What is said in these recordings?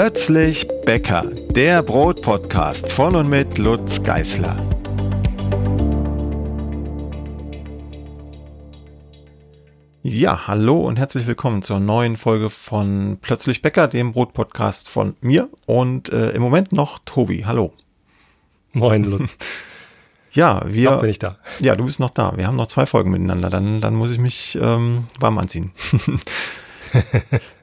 Plötzlich Bäcker, der Brotpodcast von und mit Lutz Geißler. Ja, hallo und herzlich willkommen zur neuen Folge von Plötzlich Bäcker, dem Brotpodcast von mir und äh, im Moment noch Tobi. Hallo. Moin, Lutz. Ja, wir. Noch bin ich da. Ja, du bist noch da. Wir haben noch zwei Folgen miteinander. Dann, dann muss ich mich ähm, warm anziehen.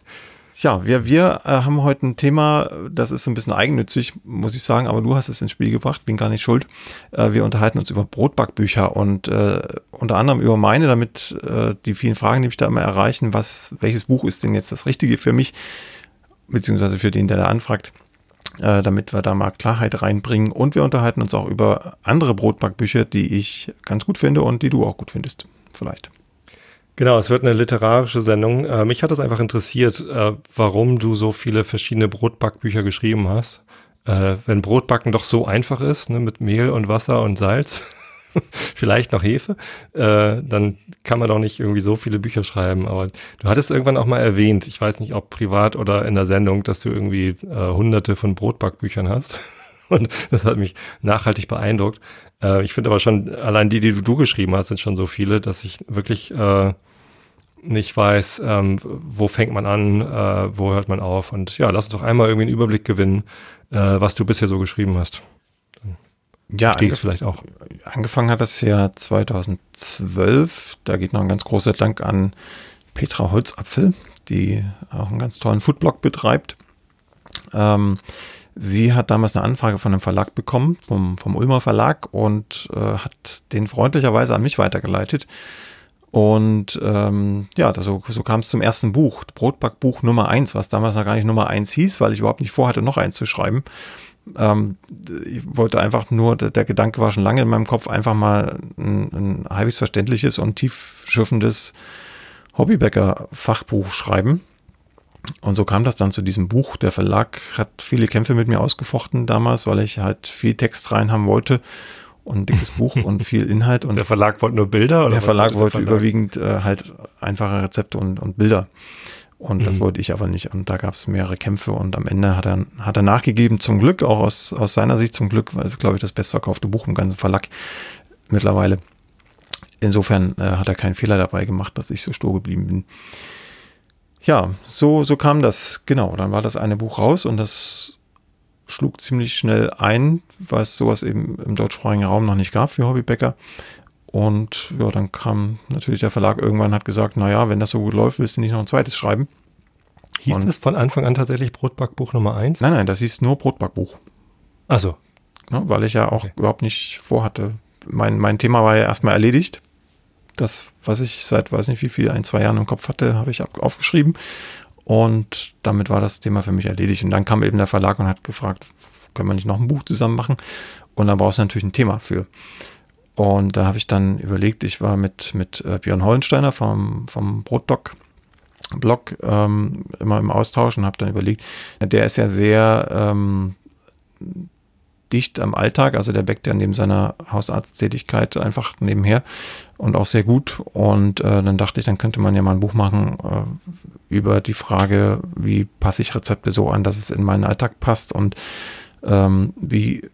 ja, wir, wir äh, haben heute ein Thema, das ist ein bisschen eigennützig, muss ich sagen, aber du hast es ins Spiel gebracht, bin gar nicht schuld. Äh, wir unterhalten uns über Brotbackbücher und äh, unter anderem über meine, damit äh, die vielen Fragen, die mich da immer erreichen, was, welches Buch ist denn jetzt das Richtige für mich, beziehungsweise für den, der da anfragt äh, damit wir da mal Klarheit reinbringen. Und wir unterhalten uns auch über andere Brotbackbücher, die ich ganz gut finde und die du auch gut findest, vielleicht. Genau, es wird eine literarische Sendung. Äh, mich hat es einfach interessiert, äh, warum du so viele verschiedene Brotbackbücher geschrieben hast. Äh, wenn Brotbacken doch so einfach ist, ne, mit Mehl und Wasser und Salz, vielleicht noch Hefe, äh, dann kann man doch nicht irgendwie so viele Bücher schreiben. Aber du hattest irgendwann auch mal erwähnt, ich weiß nicht, ob privat oder in der Sendung, dass du irgendwie äh, hunderte von Brotbackbüchern hast. Und das hat mich nachhaltig beeindruckt. Äh, ich finde aber schon, allein die, die du geschrieben hast, sind schon so viele, dass ich wirklich äh, nicht weiß, ähm, wo fängt man an, äh, wo hört man auf. Und ja, lass uns doch einmal irgendwie einen Überblick gewinnen, äh, was du bisher so geschrieben hast ja, angef vielleicht auch. Angefangen hat das ja 2012. Da geht noch ein ganz großer Dank an Petra Holzapfel, die auch einen ganz tollen Foodblog betreibt. Ähm, sie hat damals eine Anfrage von einem Verlag bekommen, vom, vom Ulmer Verlag, und äh, hat den freundlicherweise an mich weitergeleitet. Und ähm, ja, so, so kam es zum ersten Buch, Brotbackbuch Nummer eins, was damals noch gar nicht Nummer eins hieß, weil ich überhaupt nicht vorhatte, noch eins zu schreiben. Ähm, ich wollte einfach nur, der Gedanke war schon lange in meinem Kopf, einfach mal ein, ein halbwegs verständliches und tiefschürfendes Hobbybäcker-Fachbuch schreiben. Und so kam das dann zu diesem Buch. Der Verlag hat viele Kämpfe mit mir ausgefochten damals, weil ich halt viel Text rein haben wollte und ein dickes Buch und viel Inhalt. Und der Verlag wollte nur Bilder? Oder der Verlag wollte, der Verlag? überwiegend äh, halt einfache Rezepte und, und Bilder. Und mhm. das wollte ich aber nicht. Und da gab es mehrere Kämpfe und am Ende hat er, hat er nachgegeben, zum Glück, auch aus, aus seiner Sicht zum Glück, weil es, glaube ich, das bestverkaufte Buch im ganzen Verlag mittlerweile. Insofern äh, hat er keinen Fehler dabei gemacht, dass ich so stur geblieben bin. Ja, so, so kam das, genau. Dann war das eine Buch raus und das schlug ziemlich schnell ein, weil es sowas eben im deutschsprachigen Raum noch nicht gab für Hobbybäcker. Und ja, dann kam natürlich der Verlag irgendwann hat gesagt, naja, wenn das so gut läuft, willst du nicht noch ein zweites schreiben. Hieß und, das von Anfang an tatsächlich Brotbackbuch Nummer eins? Nein, nein, das hieß nur Brotbackbuch. Also, ja, weil ich ja auch okay. überhaupt nicht vorhatte. Mein, mein Thema war ja erstmal erledigt. Das, was ich seit weiß nicht wie viel, ein, zwei Jahren im Kopf hatte, habe ich aufgeschrieben. Und damit war das Thema für mich erledigt. Und dann kam eben der Verlag und hat gefragt, können wir nicht noch ein Buch zusammen machen? Und dann brauchst du natürlich ein Thema für. Und da habe ich dann überlegt, ich war mit, mit äh, Björn Hollensteiner vom, vom Brotdoc Blog ähm, immer im Austausch und habe dann überlegt, der ist ja sehr ähm, dicht am Alltag, also der backt ja neben seiner Hausarzttätigkeit einfach nebenher und auch sehr gut. Und äh, dann dachte ich, dann könnte man ja mal ein Buch machen äh, über die Frage, wie passe ich Rezepte so an, dass es in meinen Alltag passt und ähm, wie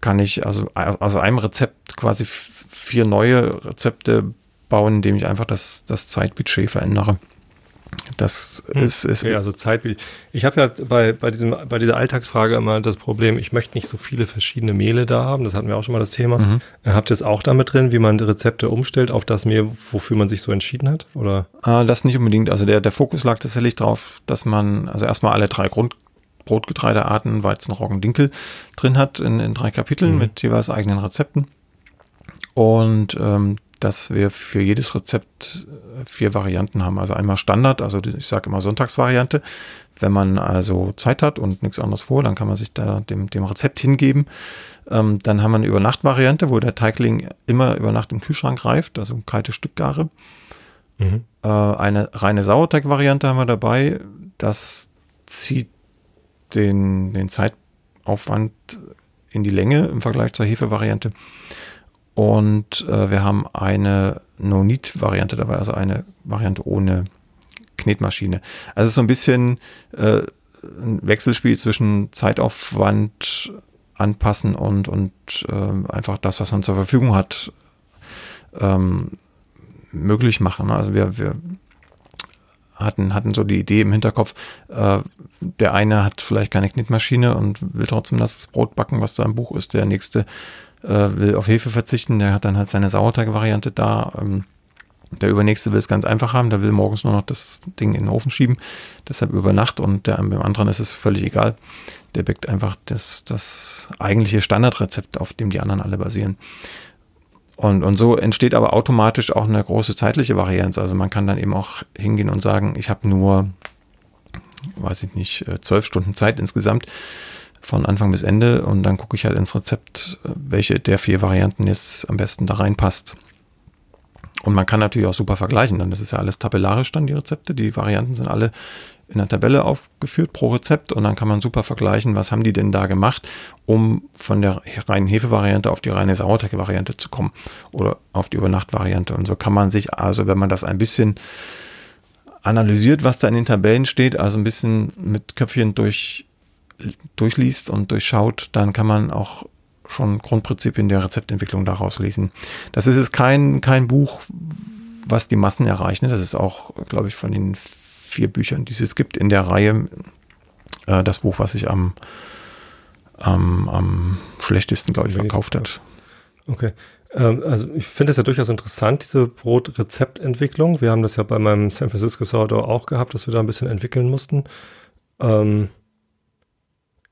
kann ich also aus einem Rezept quasi vier neue Rezepte bauen, indem ich einfach das, das Zeitbudget verändere. Das hm. ist, ist ja, also Zeitbudget. Ich habe ja bei, bei, diesem, bei dieser Alltagsfrage immer das Problem, ich möchte nicht so viele verschiedene Mehle da haben. Das hatten wir auch schon mal das Thema. Mhm. Habt ihr es auch damit drin, wie man Rezepte umstellt auf das Mehl, wofür man sich so entschieden hat? Oder? Ah, das nicht unbedingt. Also der, der Fokus lag tatsächlich darauf, dass man also erstmal alle drei Grund Brotgetreidearten, Weizen, Roggen, Dinkel drin hat in, in drei Kapiteln mhm. mit jeweils eigenen Rezepten. Und ähm, dass wir für jedes Rezept äh, vier Varianten haben. Also einmal Standard, also ich sage immer Sonntagsvariante. Wenn man also Zeit hat und nichts anderes vor, dann kann man sich da dem, dem Rezept hingeben. Ähm, dann haben wir eine Übernachtvariante, wo der Teigling immer über Nacht im Kühlschrank reift, also kalte Stückgare. Mhm. Äh, eine reine Sauerteigvariante haben wir dabei. Das zieht den, den Zeitaufwand in die Länge im Vergleich zur Hefevariante. Und äh, wir haben eine No-Need-Variante dabei, also eine Variante ohne Knetmaschine. Also so ein bisschen äh, ein Wechselspiel zwischen Zeitaufwand anpassen und, und äh, einfach das, was man zur Verfügung hat, ähm, möglich machen. Also wir, wir hatten, hatten so die Idee im Hinterkopf, äh, der eine hat vielleicht keine Knitmaschine und will trotzdem das Brot backen, was da im Buch ist. Der nächste will auf Hefe verzichten, der hat dann halt seine Sauerteig-Variante da. Ähm, der übernächste will es ganz einfach haben, der will morgens nur noch das Ding in den Ofen schieben, deshalb über Nacht und der, beim anderen ist es völlig egal. Der backt einfach das, das eigentliche Standardrezept, auf dem die anderen alle basieren. Und, und so entsteht aber automatisch auch eine große zeitliche Varianz. Also man kann dann eben auch hingehen und sagen, ich habe nur, weiß ich nicht, äh, zwölf Stunden Zeit insgesamt von Anfang bis Ende und dann gucke ich halt ins Rezept, welche der vier Varianten jetzt am besten da reinpasst. Und man kann natürlich auch super vergleichen, dann das ist ja alles tabellarisch dann die Rezepte, die Varianten sind alle in der Tabelle aufgeführt pro Rezept und dann kann man super vergleichen, was haben die denn da gemacht, um von der reinen Hefevariante auf die reine Sauerteig-Variante zu kommen oder auf die Übernacht-Variante. Und so kann man sich also, wenn man das ein bisschen analysiert, was da in den Tabellen steht, also ein bisschen mit Köpfchen durch, durchliest und durchschaut, dann kann man auch schon Grundprinzipien der Rezeptentwicklung daraus lesen. Das ist jetzt kein, kein Buch, was die Massen erreicht. Ne? Das ist auch, glaube ich, von den vier Büchern, die es gibt in der Reihe, äh, das Buch, was sich am, am, am schlechtesten, glaube ich, verkauft hat. Okay. Ähm, also ich finde es ja durchaus interessant, diese Brotrezeptentwicklung. Wir haben das ja bei meinem San Francisco Sourdough auch gehabt, dass wir da ein bisschen entwickeln mussten. Ähm,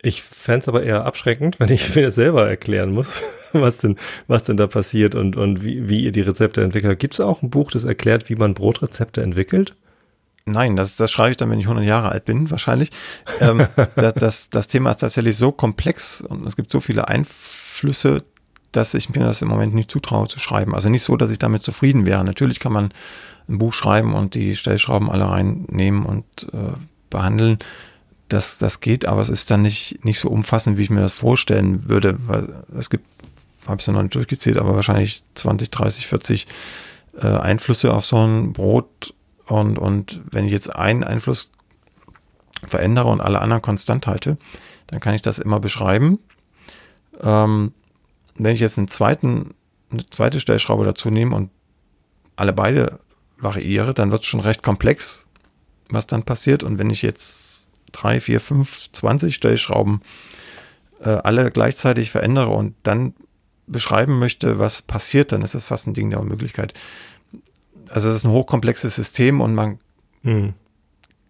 ich fände es aber eher abschreckend, wenn ich mir das selber erklären muss, was denn, was denn da passiert und, und wie, wie ihr die Rezepte entwickelt. Gibt es auch ein Buch, das erklärt, wie man Brotrezepte entwickelt? Nein, das, das schreibe ich dann, wenn ich 100 Jahre alt bin, wahrscheinlich. ähm, das, das, das Thema ist tatsächlich so komplex und es gibt so viele Einflüsse, dass ich mir das im Moment nicht zutraue zu schreiben. Also nicht so, dass ich damit zufrieden wäre. Natürlich kann man ein Buch schreiben und die Stellschrauben alle reinnehmen und äh, behandeln. Das, das geht, aber es ist dann nicht, nicht so umfassend, wie ich mir das vorstellen würde. Weil es gibt, habe ich ja noch nicht durchgezählt, aber wahrscheinlich 20, 30, 40 äh, Einflüsse auf so ein Brot und, und wenn ich jetzt einen Einfluss verändere und alle anderen konstant halte, dann kann ich das immer beschreiben. Ähm, wenn ich jetzt einen zweiten, eine zweite Stellschraube dazu nehme und alle beide variiere, dann wird es schon recht komplex, was dann passiert. Und wenn ich jetzt drei, vier, fünf, 20 Stellschrauben äh, alle gleichzeitig verändere und dann beschreiben möchte, was passiert, dann ist das fast ein Ding der Unmöglichkeit also es ist ein hochkomplexes System und man hm.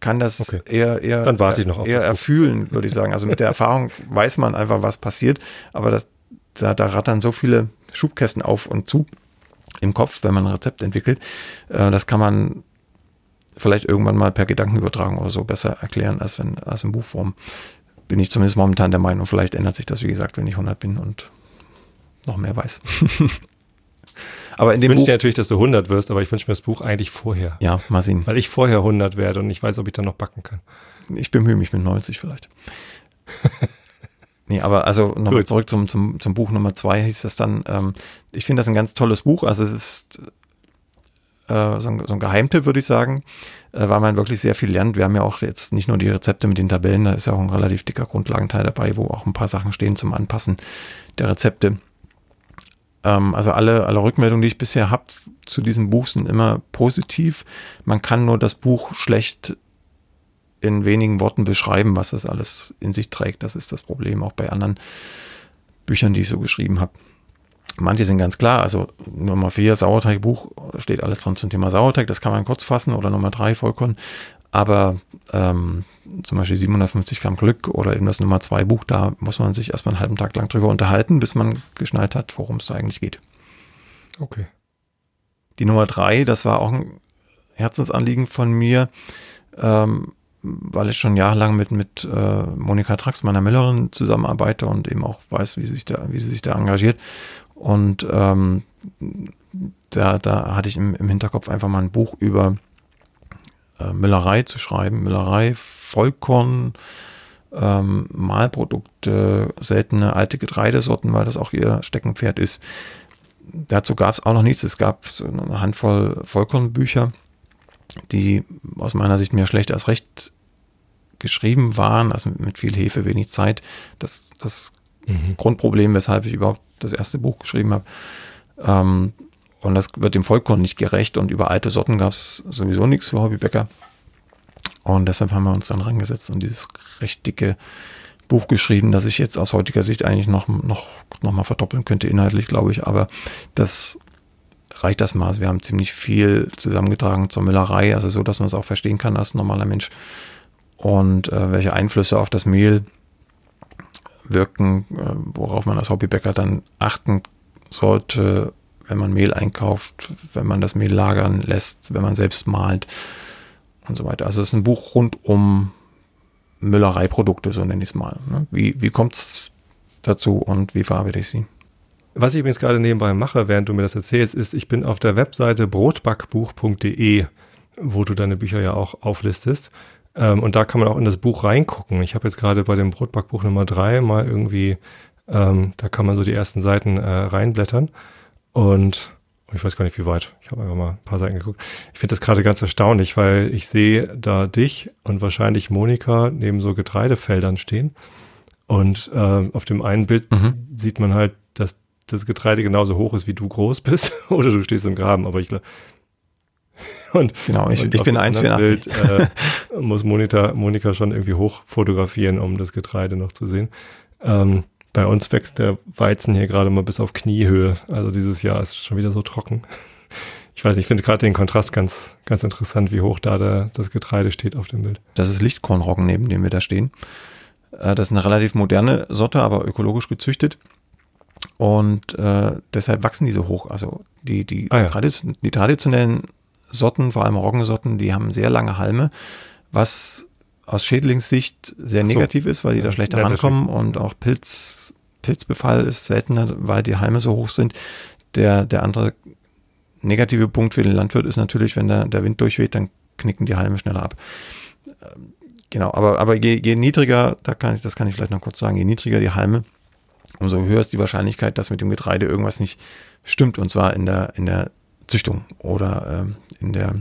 kann das okay. eher, eher, Dann warte ich noch auf eher erfühlen, würde ich sagen. Also mit der Erfahrung weiß man einfach, was passiert, aber das, da, da rattern so viele Schubkästen auf und zu im Kopf, wenn man ein Rezept entwickelt. Äh, das kann man vielleicht irgendwann mal per Gedankenübertragung oder so besser erklären, als wenn als in Buchform. Bin ich zumindest momentan der Meinung. Vielleicht ändert sich das, wie gesagt, wenn ich 100 bin und noch mehr weiß. Aber in dem ich wünsche dir natürlich, dass du 100 wirst, aber ich wünsche mir das Buch eigentlich vorher. Ja, mal sehen. Weil ich vorher 100 werde und ich weiß, ob ich dann noch backen kann. Ich bemühe mich mit 90 vielleicht. nee, aber also nochmal zurück zum, zum, zum Buch Nummer zwei hieß das dann. Ähm, ich finde das ein ganz tolles Buch. Also es ist äh, so, ein, so ein Geheimtipp, würde ich sagen, äh, weil man wirklich sehr viel lernt. Wir haben ja auch jetzt nicht nur die Rezepte mit den Tabellen, da ist ja auch ein relativ dicker Grundlagenteil dabei, wo auch ein paar Sachen stehen zum Anpassen der Rezepte. Ähm, also alle, alle Rückmeldungen, die ich bisher habe zu diesem Buch, sind immer positiv. Man kann nur das Buch schlecht in wenigen Worten beschreiben, was das alles in sich trägt. Das ist das Problem auch bei anderen Büchern, die ich so geschrieben habe. Manche sind ganz klar, also Nummer 4, Sauerteigbuch, steht alles drin zum Thema Sauerteig, das kann man kurz fassen, oder Nummer 3, Vollkorn. Aber ähm, zum Beispiel 750 Gramm Glück oder eben das Nummer 2 Buch, da muss man sich erstmal einen halben Tag lang drüber unterhalten, bis man geschnallt hat, worum es da eigentlich geht. Okay. Die Nummer 3, das war auch ein Herzensanliegen von mir, ähm, weil ich schon jahrelang mit, mit äh, Monika Trax, meiner Müllerin, zusammenarbeite und eben auch weiß, wie sie sich da, wie sie sich da engagiert. Und ähm, da, da hatte ich im, im Hinterkopf einfach mal ein Buch über äh, Müllerei zu schreiben. Müllerei, Vollkorn, ähm, Mahlprodukte, seltene alte Getreidesorten, weil das auch ihr Steckenpferd ist. Dazu gab es auch noch nichts. Es gab eine Handvoll Vollkornbücher, die aus meiner Sicht mehr schlecht als recht geschrieben waren, also mit viel Hefe, wenig Zeit. Das, das mhm. Grundproblem, weshalb ich überhaupt das erste Buch geschrieben habe. Ähm, und das wird dem Vollkorn nicht gerecht und über alte Sorten gab es sowieso nichts für Hobbybäcker. Und deshalb haben wir uns dann rangesetzt und dieses recht dicke Buch geschrieben, das ich jetzt aus heutiger Sicht eigentlich noch, noch, noch mal verdoppeln könnte, inhaltlich, glaube ich. Aber das reicht das Maß. Wir haben ziemlich viel zusammengetragen zur Müllerei, also so, dass man es auch verstehen kann als normaler Mensch. Und äh, welche Einflüsse auf das Mehl wirken, äh, worauf man als Hobbybäcker dann achten sollte, wenn man Mehl einkauft, wenn man das Mehl lagern lässt, wenn man selbst malt und so weiter. Also es ist ein Buch rund um Müllereiprodukte, so nenne ich es mal. Ne? Wie, wie kommt es dazu und wie verarbeite ich sie? Was ich übrigens gerade nebenbei mache, während du mir das erzählst, ist, ich bin auf der Webseite brotbackbuch.de, wo du deine Bücher ja auch auflistest. Ähm, und da kann man auch in das Buch reingucken. Ich habe jetzt gerade bei dem Brotbackbuch Nummer drei mal irgendwie, ähm, da kann man so die ersten Seiten äh, reinblättern. Und ich weiß gar nicht, wie weit. Ich habe einfach mal ein paar Seiten geguckt. Ich finde das gerade ganz erstaunlich, weil ich sehe da dich und wahrscheinlich Monika neben so Getreidefeldern stehen. Und äh, auf dem einen Bild mhm. sieht man halt, dass das Getreide genauso hoch ist, wie du groß bist. Oder du stehst im Graben. Aber ich glaube. Und, genau, ich, und ich bin 1,84. Äh, muss Monika, Monika schon irgendwie hoch fotografieren, um das Getreide noch zu sehen. Ähm, bei uns wächst der Weizen hier gerade mal bis auf Kniehöhe. Also dieses Jahr ist schon wieder so trocken. Ich weiß, ich finde gerade den Kontrast ganz, ganz interessant, wie hoch da der, das Getreide steht auf dem Bild. Das ist Lichtkornroggen, neben dem wir da stehen. Äh, das ist eine relativ moderne Sorte, aber ökologisch gezüchtet. Und äh, deshalb wachsen die so hoch. Also die, die, ah, ja. tradition die traditionellen Sorten, vor allem Roggensorten, die haben sehr lange Halme, was aus Schädlingssicht sehr negativ so. ist, weil die da schlechter ja, rankommen und auch Pilz, Pilzbefall ist seltener, weil die Halme so hoch sind. Der, der andere negative Punkt für den Landwirt ist natürlich, wenn der, der Wind durchweht, dann knicken die Halme schneller ab. Ähm, genau, aber, aber je, je niedriger, da kann ich, das kann ich vielleicht noch kurz sagen, je niedriger die Halme, umso höher ist die Wahrscheinlichkeit, dass mit dem Getreide irgendwas nicht stimmt, und zwar in der, in der Züchtung oder ähm, in der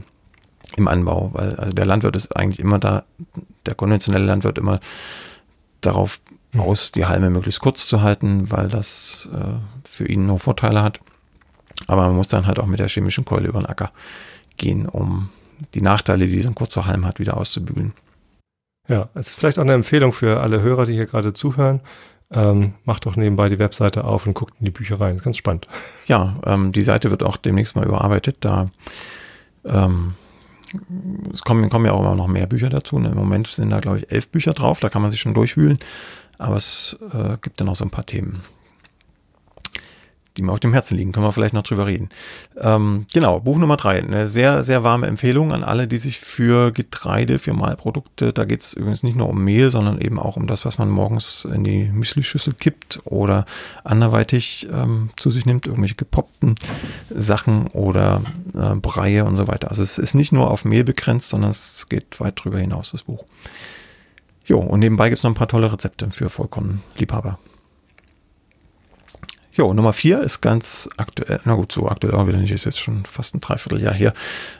im Anbau, weil also der Landwirt ist eigentlich immer da, der konventionelle Landwirt immer darauf mhm. aus, die Halme möglichst kurz zu halten, weil das äh, für ihn nur Vorteile hat. Aber man muss dann halt auch mit der chemischen Keule über den Acker gehen, um die Nachteile, die so ein kurzer Halm hat, wieder auszubügeln. Ja, es ist vielleicht auch eine Empfehlung für alle Hörer, die hier gerade zuhören. Ähm, macht doch nebenbei die Webseite auf und guckt in die Bücher rein. Ganz spannend. Ja, ähm, die Seite wird auch demnächst mal überarbeitet. Da ähm, es kommen, kommen ja auch immer noch mehr Bücher dazu. Ne? Im Moment sind da, glaube ich, elf Bücher drauf, da kann man sich schon durchwühlen. Aber es äh, gibt dann auch so ein paar Themen die mir auf dem Herzen liegen. Können wir vielleicht noch drüber reden. Ähm, genau, Buch Nummer drei. Eine sehr, sehr warme Empfehlung an alle, die sich für Getreide, für Mahlprodukte, da geht es übrigens nicht nur um Mehl, sondern eben auch um das, was man morgens in die Müslischüssel kippt oder anderweitig ähm, zu sich nimmt, irgendwelche gepoppten Sachen oder äh, Breie und so weiter. Also es ist nicht nur auf Mehl begrenzt, sondern es geht weit drüber hinaus, das Buch. Jo, und nebenbei gibt es noch ein paar tolle Rezepte für Vollkornliebhaber. Jo, Nummer vier ist ganz aktuell, na gut, so aktuell auch wieder nicht, ist jetzt schon fast ein Dreivierteljahr her.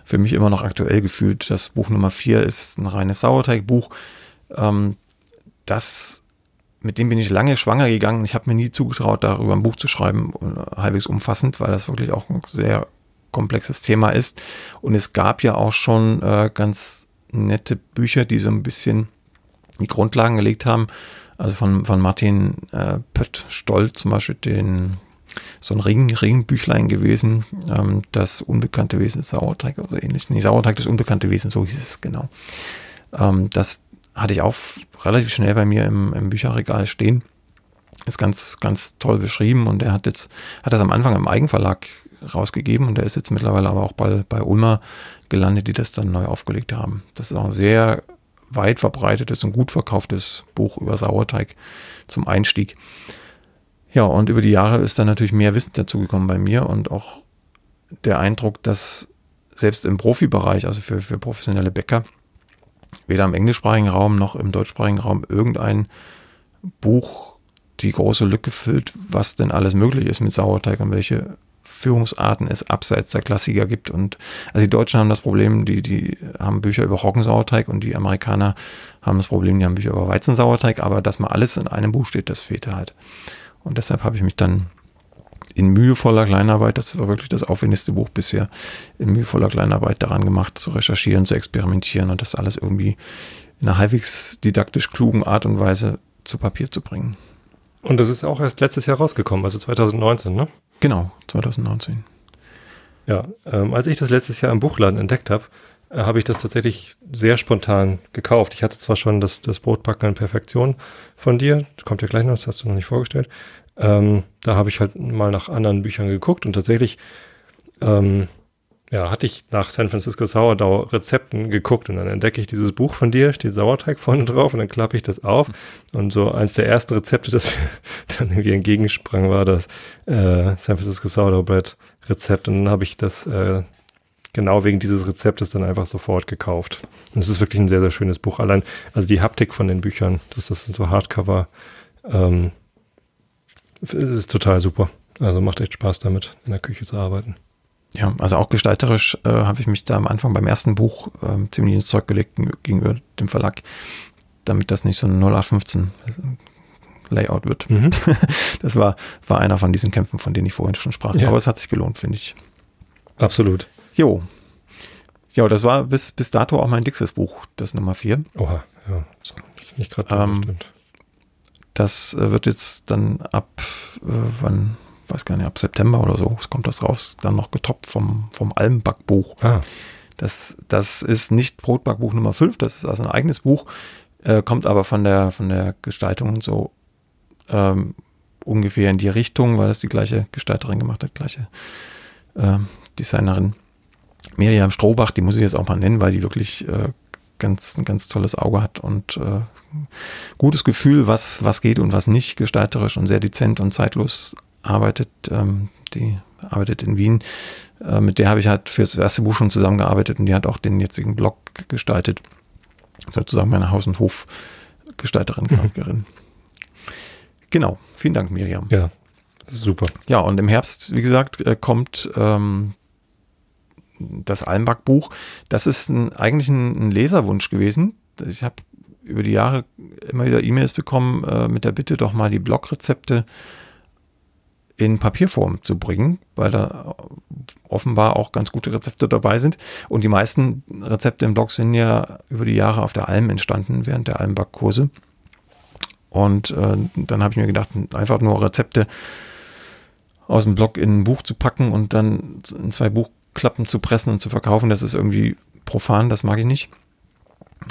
Für mich immer noch aktuell gefühlt. Das Buch Nummer vier ist ein reines Sauerteigbuch. Ähm, das, mit dem bin ich lange schwanger gegangen. Ich habe mir nie zugetraut, darüber ein Buch zu schreiben, halbwegs umfassend, weil das wirklich auch ein sehr komplexes Thema ist. Und es gab ja auch schon äh, ganz nette Bücher, die so ein bisschen die Grundlagen gelegt haben also von, von Martin äh, Pött Stoll zum Beispiel, den, so ein Ring, Ringbüchlein gewesen, ähm, das unbekannte Wesen Sauerteig oder ähnlich. Nee, Sauerteig das unbekannte Wesen, so hieß es genau. Ähm, das hatte ich auch relativ schnell bei mir im, im Bücherregal stehen. Ist ganz, ganz toll beschrieben und er hat jetzt, hat das am Anfang im Eigenverlag rausgegeben und der ist jetzt mittlerweile aber auch bei, bei Ulmer gelandet, die das dann neu aufgelegt haben. Das ist auch ein sehr weit verbreitetes und gut verkauftes Buch über Sauerteig zum Einstieg. Ja, und über die Jahre ist dann natürlich mehr Wissen dazugekommen bei mir und auch der Eindruck, dass selbst im Profibereich, also für, für professionelle Bäcker, weder im englischsprachigen Raum noch im deutschsprachigen Raum irgendein Buch die große Lücke füllt, was denn alles möglich ist mit Sauerteig und welche Führungsarten es abseits der Klassiker gibt. Und also die Deutschen haben das Problem, die, die haben Bücher über Roggensauerteig und die Amerikaner haben das Problem, die haben Bücher über Weizensauerteig, aber dass mal alles in einem Buch steht, das fehlte halt. Und deshalb habe ich mich dann in mühevoller Kleinarbeit, das war wirklich das aufwendigste Buch bisher, in mühevoller Kleinarbeit daran gemacht, zu recherchieren, zu experimentieren und das alles irgendwie in einer halbwegs didaktisch klugen Art und Weise zu Papier zu bringen. Und das ist auch erst letztes Jahr rausgekommen, also 2019, ne? Genau, 2019. Ja, ähm, als ich das letztes Jahr im Buchladen entdeckt habe, äh, habe ich das tatsächlich sehr spontan gekauft. Ich hatte zwar schon das, das Brotbacken in Perfektion von dir, kommt ja gleich noch, das hast du noch nicht vorgestellt. Ähm, da habe ich halt mal nach anderen Büchern geguckt und tatsächlich ähm, ja, hatte ich nach San Francisco Sourdough Rezepten geguckt und dann entdecke ich dieses Buch von dir, steht Sauerteig vorne drauf und dann klappe ich das auf und so eins der ersten Rezepte, das dann irgendwie entgegensprang, war das äh, San Francisco Sourdough Bread Rezept und dann habe ich das äh, genau wegen dieses Rezeptes dann einfach sofort gekauft. Und es ist wirklich ein sehr, sehr schönes Buch. Allein, also die Haptik von den Büchern, das, das sind so Hardcover, ähm, ist total super. Also macht echt Spaß damit, in der Küche zu arbeiten. Ja, also auch gestalterisch äh, habe ich mich da am Anfang beim ersten Buch äh, ziemlich ins Zeug gelegt gegenüber dem Verlag, damit das nicht so ein 0815 Layout wird. Mhm. Das war, war einer von diesen Kämpfen, von denen ich vorhin schon sprach. Ja. Aber es hat sich gelohnt, finde ich. Absolut. Jo. Ja, das war bis, bis dato auch mein dickstes Buch, das Nummer 4. Oha, ja. Nicht, nicht gerade ähm, Das äh, wird jetzt dann ab, äh, wann, weiß gar nicht, ab September oder so, kommt das raus, dann noch getoppt vom, vom Almbackbuch. Ah. Das, das ist nicht Brotbackbuch Nummer 5, das ist also ein eigenes Buch, äh, kommt aber von der, von der Gestaltung und so ähm, ungefähr in die Richtung, weil das die gleiche Gestalterin gemacht hat, gleiche äh, Designerin. Miriam Strohbach, die muss ich jetzt auch mal nennen, weil die wirklich äh, ganz, ein ganz tolles Auge hat und äh, gutes Gefühl, was, was geht und was nicht, gestalterisch und sehr dezent und zeitlos arbeitet. Ähm, die arbeitet in Wien. Äh, mit der habe ich halt für das erste Buch schon zusammengearbeitet und die hat auch den jetzigen Blog gestaltet. Sozusagen meine Haus- und Hofgestalterin, Grafikerin. Mhm. Genau. Vielen Dank, Miriam. Ja, das ist super. Ja, und im Herbst, wie gesagt, äh, kommt ähm, das Almbach-Buch. Das ist ein, eigentlich ein, ein Leserwunsch gewesen. Ich habe über die Jahre immer wieder E-Mails bekommen äh, mit der Bitte, doch mal die Blogrezepte äh, in Papierform zu bringen, weil da offenbar auch ganz gute Rezepte dabei sind. Und die meisten Rezepte im Blog sind ja über die Jahre auf der Alm entstanden, während der Almbackkurse. Und äh, dann habe ich mir gedacht, einfach nur Rezepte aus dem Blog in ein Buch zu packen und dann in zwei Buchklappen zu pressen und zu verkaufen, das ist irgendwie profan, das mag ich nicht.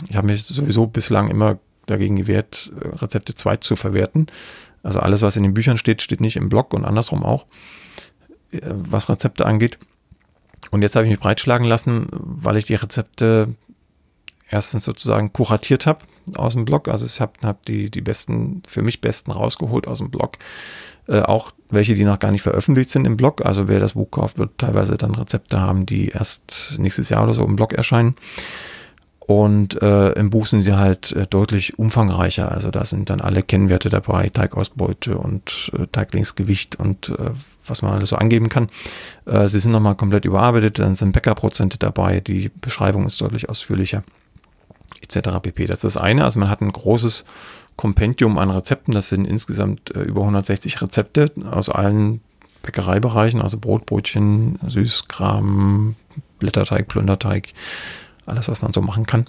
Ich habe mich sowieso bislang immer dagegen gewehrt, Rezepte zweit zu verwerten. Also alles, was in den Büchern steht, steht nicht im Blog und andersrum auch, äh, was Rezepte angeht. Und jetzt habe ich mich breitschlagen lassen, weil ich die Rezepte erstens sozusagen kuratiert habe aus dem Blog. Also ich habe hab die, die besten, für mich besten rausgeholt aus dem Blog. Äh, auch welche, die noch gar nicht veröffentlicht sind im Blog. Also wer das Buch kauft, wird teilweise dann Rezepte haben, die erst nächstes Jahr oder so im Blog erscheinen. Und äh, im Buch sind sie halt äh, deutlich umfangreicher. Also da sind dann alle Kennwerte dabei, Teigausbeute und äh, Teiglingsgewicht und äh, was man alles so angeben kann. Äh, sie sind nochmal komplett überarbeitet, dann sind Bäckerprozente dabei, die Beschreibung ist deutlich ausführlicher, etc. pp. Das ist das eine. Also man hat ein großes Kompendium an Rezepten. Das sind insgesamt äh, über 160 Rezepte aus allen Bäckereibereichen, also Brot, Brötchen, Süßkram, Blätterteig, Plunderteig, alles, was man so machen kann.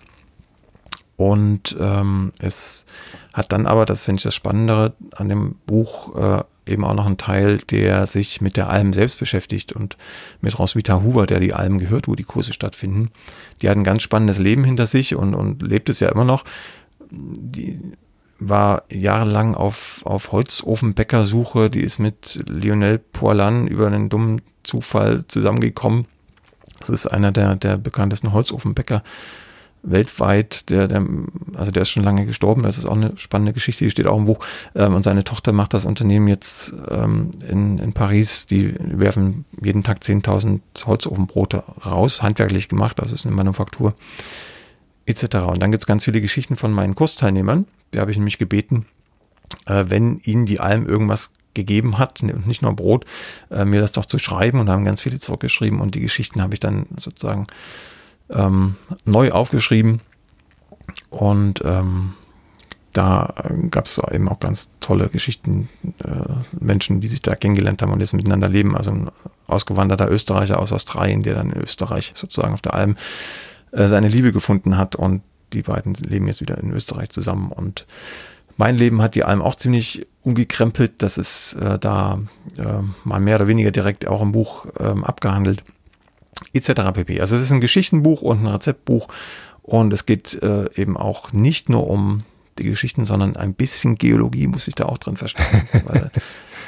Und ähm, es hat dann aber, das finde ich das Spannendere an dem Buch, äh, eben auch noch einen Teil, der sich mit der Alm selbst beschäftigt und mit Roswitha Huber, der die Alm gehört, wo die Kurse stattfinden. Die hat ein ganz spannendes Leben hinter sich und, und lebt es ja immer noch. Die war jahrelang auf, auf Holzofenbäckersuche, die ist mit Lionel Poirlan über einen dummen Zufall zusammengekommen das ist einer der, der bekanntesten Holzofenbäcker weltweit, der, der, also der ist schon lange gestorben, das ist auch eine spannende Geschichte, die steht auch im Buch. Ähm, und seine Tochter macht das Unternehmen jetzt ähm, in, in Paris, die werfen jeden Tag 10.000 Holzofenbrote raus, handwerklich gemacht, also ist eine Manufaktur, etc. Und dann gibt es ganz viele Geschichten von meinen Kursteilnehmern, die habe ich nämlich gebeten, äh, wenn ihnen die Alm irgendwas gegeben hat und nicht nur Brot, äh, mir das doch zu schreiben und haben ganz viele zurückgeschrieben und die Geschichten habe ich dann sozusagen ähm, neu aufgeschrieben und ähm, da gab es eben auch ganz tolle Geschichten, äh, Menschen, die sich da kennengelernt haben und jetzt miteinander leben. Also ein ausgewanderter Österreicher aus Australien, der dann in Österreich sozusagen auf der Alm äh, seine Liebe gefunden hat und die beiden leben jetzt wieder in Österreich zusammen und mein Leben hat die Alm auch ziemlich umgekrempelt. Das ist äh, da äh, mal mehr oder weniger direkt auch im Buch ähm, abgehandelt. Etc. pp. Also es ist ein Geschichtenbuch und ein Rezeptbuch und es geht äh, eben auch nicht nur um die Geschichten, sondern ein bisschen Geologie muss ich da auch drin verstehen. weil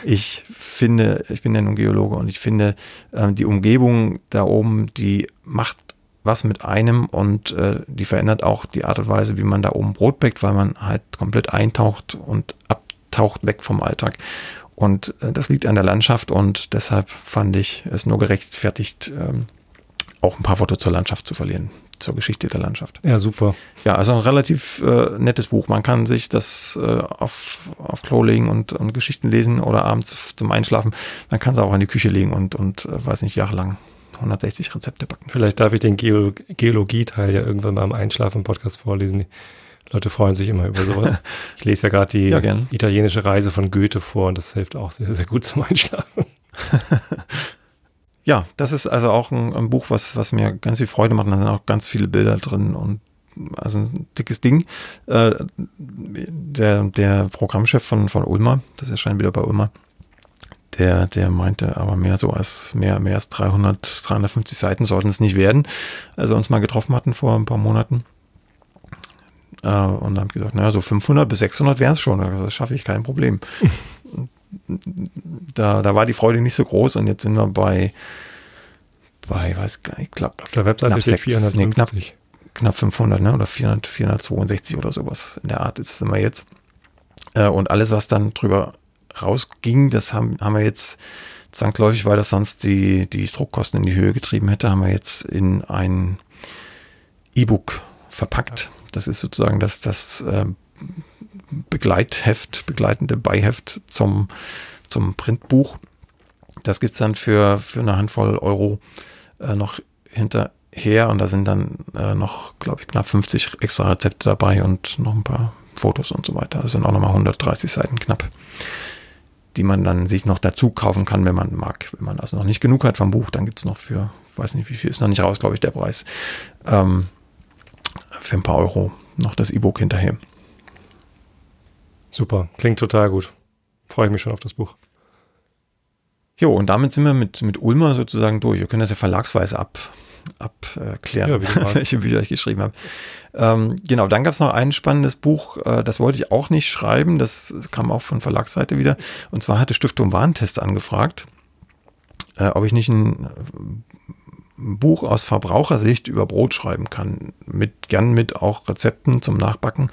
ich finde, ich bin ja nun Geologe und ich finde, äh, die Umgebung da oben, die macht was mit einem und äh, die verändert auch die Art und Weise, wie man da oben Brot bäckt, weil man halt komplett eintaucht und abtaucht weg vom Alltag. Und äh, das liegt an der Landschaft und deshalb fand ich es nur gerechtfertigt, ähm, auch ein paar Worte zur Landschaft zu verlieren zur Geschichte der Landschaft. Ja, super. Ja, also ein relativ äh, nettes Buch. Man kann sich das äh, auf, auf Klo legen und, und Geschichten lesen oder abends zum Einschlafen. Man kann es auch in die Küche legen und, und äh, weiß nicht, jahrelang 160 Rezepte backen. Vielleicht darf ich den Geo Geologie-Teil ja irgendwann beim Einschlafen im Podcast vorlesen. Die Leute freuen sich immer über sowas. Ich lese ja gerade die ja, italienische Reise von Goethe vor und das hilft auch sehr, sehr gut zum Einschlafen. ja, das ist also auch ein, ein, Buch, was, was mir ganz viel Freude macht. Da sind auch ganz viele Bilder drin und also ein dickes Ding. Äh, der, der Programmchef von, von Ulmer, das erscheint wieder bei Ulmer, der, der meinte aber mehr so als mehr, mehr als 300, 350 Seiten sollten es nicht werden. Als wir uns mal getroffen hatten vor ein paar Monaten. Äh, und dann habe ich gesagt, naja, so 500 bis 600 wären es schon. Das schaffe ich kein Problem. da, da war die Freude nicht so groß und jetzt sind wir bei, bei weiß gar nicht, ich glaube, auf der Webseite knapp, 6, 400, nee, knapp, knapp 500, ne, oder 400, 462 oder sowas in der Art ist es immer jetzt. Äh, und alles, was dann drüber rausging, das haben, haben wir jetzt zwangsläufig, weil das sonst die, die Druckkosten in die Höhe getrieben hätte, haben wir jetzt in ein E-Book verpackt. Das ist sozusagen das, das äh, Begleitheft, begleitende Beiheft zum, zum Printbuch. Das gibt es dann für, für eine Handvoll Euro äh, noch hinterher und da sind dann äh, noch, glaube ich, knapp 50 extra Rezepte dabei und noch ein paar Fotos und so weiter. Das sind auch nochmal 130 Seiten knapp, die man dann sich noch dazu kaufen kann, wenn man mag. Wenn man also noch nicht genug hat vom Buch, dann gibt es noch für, weiß nicht, wie viel ist noch nicht raus, glaube ich, der Preis, ähm, für ein paar Euro noch das E-Book hinterher. Super, klingt total gut. Freue ich mich schon auf das Buch. Jo, und damit sind wir mit, mit Ulmer sozusagen durch. Wir können das ja verlagsweise ab, abklären, ja, welche Bücher ich geschrieben habe. Ähm, genau, dann gab es noch ein spannendes Buch, äh, das wollte ich auch nicht schreiben, das kam auch von Verlagsseite wieder. Und zwar hatte Stiftung Warentest angefragt, äh, ob ich nicht ein, ein Buch aus Verbrauchersicht über Brot schreiben kann, mit gern mit auch Rezepten zum Nachbacken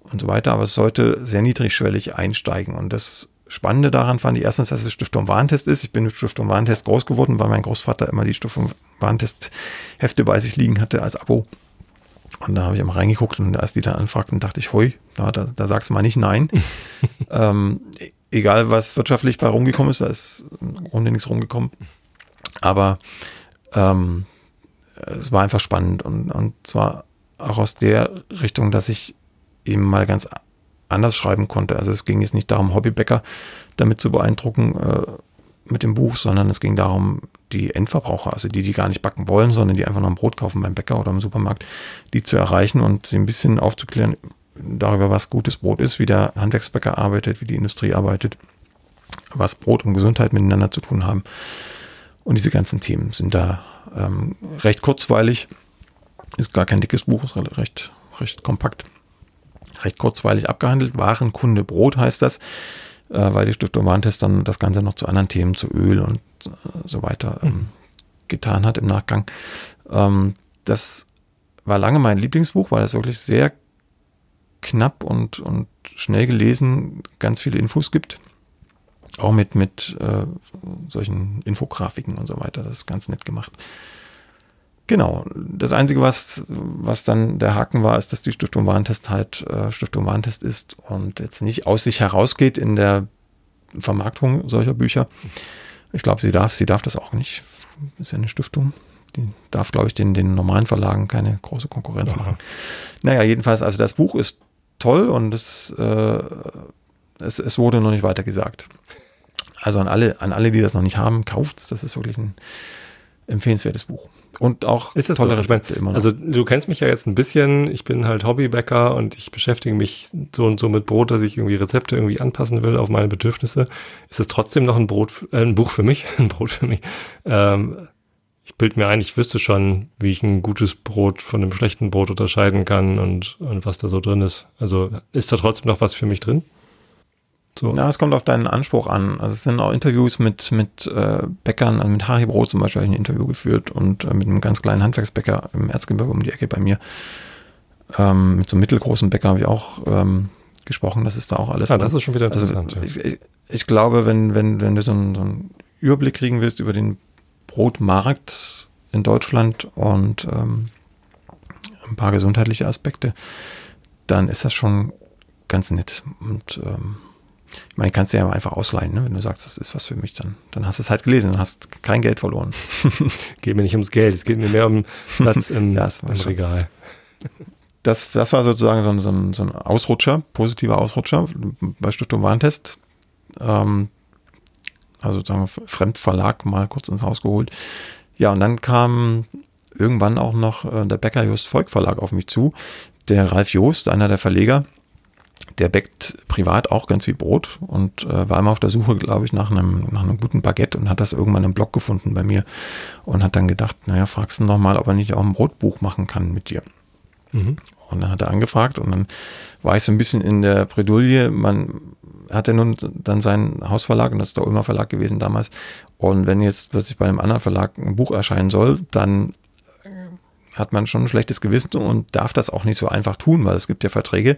und so weiter, aber es sollte sehr niedrigschwellig einsteigen. Und das Spannende daran fand ich erstens, dass es Stiftung Warentest ist. Ich bin mit Stiftung Warentest groß geworden, weil mein Großvater immer die Stiftung Warentest Hefte bei sich liegen hatte als Abo. Und da habe ich immer reingeguckt und als die dann anfragten, dachte ich, hui, da, da, da sagst du mal nicht nein. ähm, egal, was wirtschaftlich bei rumgekommen ist, da ist im Grunde nichts rumgekommen. Aber ähm, es war einfach spannend und, und zwar auch aus der Richtung, dass ich eben mal ganz anders schreiben konnte. Also es ging jetzt nicht darum, Hobbybäcker damit zu beeindrucken äh, mit dem Buch, sondern es ging darum, die Endverbraucher, also die, die gar nicht backen wollen, sondern die einfach noch ein Brot kaufen beim Bäcker oder im Supermarkt, die zu erreichen und sie ein bisschen aufzuklären darüber, was gutes Brot ist, wie der Handwerksbäcker arbeitet, wie die Industrie arbeitet, was Brot und Gesundheit miteinander zu tun haben. Und diese ganzen Themen sind da ähm, recht kurzweilig. Ist gar kein dickes Buch, ist recht, recht kompakt recht kurzweilig abgehandelt. Warenkunde Brot heißt das, äh, weil die Stiftung Warentest dann das Ganze noch zu anderen Themen, zu Öl und äh, so weiter ähm, mhm. getan hat im Nachgang. Ähm, das war lange mein Lieblingsbuch, weil es wirklich sehr knapp und, und schnell gelesen ganz viele Infos gibt. Auch mit, mit äh, solchen Infografiken und so weiter. Das ist ganz nett gemacht. Genau. Das Einzige, was, was dann der Haken war, ist, dass die Stiftung Warentest halt äh, Stiftung Warentest ist und jetzt nicht aus sich herausgeht in der Vermarktung solcher Bücher. Ich glaube, sie darf, sie darf das auch nicht. Ist ja eine Stiftung. Die darf, glaube ich, den, den normalen Verlagen keine große Konkurrenz machen. Naja, jedenfalls, also das Buch ist toll und es, äh, es, es wurde noch nicht weiter gesagt. Also an alle, an alle, die das noch nicht haben, kauft's. Das ist wirklich ein empfehlenswertes Buch. Und auch ist das tolle so? Rezepte immer noch. Also du kennst mich ja jetzt ein bisschen. Ich bin halt Hobbybäcker und ich beschäftige mich so und so mit Brot, dass ich irgendwie Rezepte irgendwie anpassen will auf meine Bedürfnisse. Ist es trotzdem noch ein Brot, äh, ein Buch für mich, ein Brot für mich. Ähm, ich bild mir ein, ich wüsste schon, wie ich ein gutes Brot von einem schlechten Brot unterscheiden kann und, und was da so drin ist. Also ist da trotzdem noch was für mich drin? So. Ja, es kommt auf deinen Anspruch an. Also es sind auch Interviews mit, mit äh, Bäckern, also mit Haribo zum Beispiel habe ich ein Interview geführt und äh, mit einem ganz kleinen Handwerksbäcker im Erzgebirge um die Ecke bei mir. Ähm, mit so einem mittelgroßen Bäcker habe ich auch ähm, gesprochen. Das ist da auch alles. Ah, das ist schon wieder also interessant. Also, ich, ich, ich, glaube, wenn, wenn, wenn du so einen, so einen Überblick kriegen willst über den Brotmarkt in Deutschland und ähm, ein paar gesundheitliche Aspekte, dann ist das schon ganz nett. Und ähm, ich meine, kannst du ja einfach ausleihen, ne? wenn du sagst, das ist was für mich, dann, dann hast du es halt gelesen und hast kein Geld verloren. geht mir nicht ums Geld, es geht mir mehr um Platz im, ja, im Regal. Das, das war sozusagen so ein, so, ein, so ein Ausrutscher, positiver Ausrutscher bei Stiftung Warentest. Ähm, also sagen wir Fremdverlag mal kurz ins Haus geholt. Ja, und dann kam irgendwann auch noch äh, der Becker Just Volk Verlag auf mich zu. Der Ralf Joost, einer der Verleger, der bäckt privat auch ganz viel Brot und äh, war immer auf der Suche, glaube ich, nach einem, nach einem guten Baguette und hat das irgendwann im Blog gefunden bei mir und hat dann gedacht, naja, fragst du noch mal, ob er nicht auch ein Brotbuch machen kann mit dir. Mhm. Und dann hat er angefragt und dann war ich so ein bisschen in der Bredouille. Man hatte nun dann seinen Hausverlag und das ist der Ulmer Verlag gewesen damals. Und wenn jetzt plötzlich bei einem anderen Verlag ein Buch erscheinen soll, dann hat man schon ein schlechtes Gewissen und darf das auch nicht so einfach tun, weil es gibt ja Verträge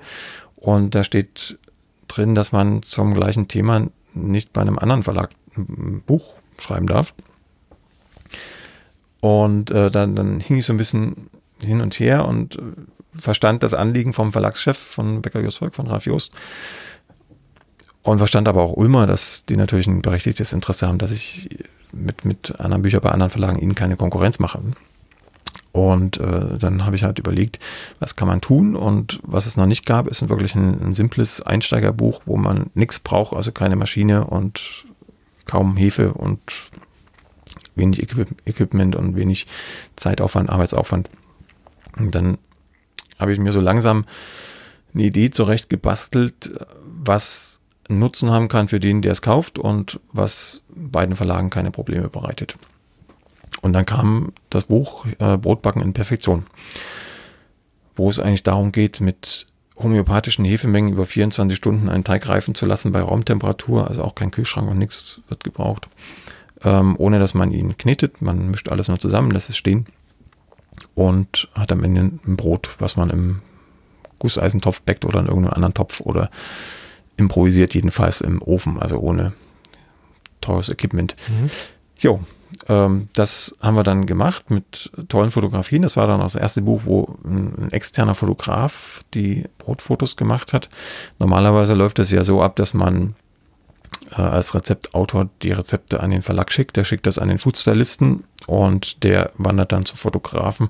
und da steht drin, dass man zum gleichen Thema nicht bei einem anderen Verlag ein Buch schreiben darf. Und äh, dann, dann hing ich so ein bisschen hin und her und äh, verstand das Anliegen vom Verlagschef von Becker Just Volk, von Ralf Jost. Und verstand aber auch Ulmer, dass die natürlich ein berechtigtes Interesse haben, dass ich mit, mit anderen Büchern bei anderen Verlagen ihnen keine Konkurrenz mache. Und äh, dann habe ich halt überlegt, was kann man tun? Und was es noch nicht gab, ist wirklich ein, ein simples Einsteigerbuch, wo man nichts braucht, also keine Maschine und kaum Hefe und wenig Equipment und wenig Zeitaufwand, Arbeitsaufwand. Und dann habe ich mir so langsam eine Idee zurecht gebastelt, was Nutzen haben kann für den, der es kauft und was beiden Verlagen keine Probleme bereitet. Und dann kam das Buch äh, Brotbacken in Perfektion, wo es eigentlich darum geht, mit homöopathischen Hefemengen über 24 Stunden einen Teig reifen zu lassen bei Raumtemperatur, also auch kein Kühlschrank und nichts wird gebraucht, ähm, ohne dass man ihn knetet. Man mischt alles nur zusammen, lässt es stehen und hat am Ende ein Brot, was man im Gusseisentopf backt oder in irgendeinem anderen Topf oder improvisiert jedenfalls im Ofen, also ohne teures Equipment. Mhm. Jo, ähm, das haben wir dann gemacht mit tollen Fotografien. Das war dann das erste Buch, wo ein, ein, externer Fotograf die Brotfotos gemacht hat. Normalerweise läuft es ja so ab, dass man äh, als Rezeptautor die Rezepte an den Verlag schickt. Der schickt das an den Foodstylisten und der wandert dann zu Fotografen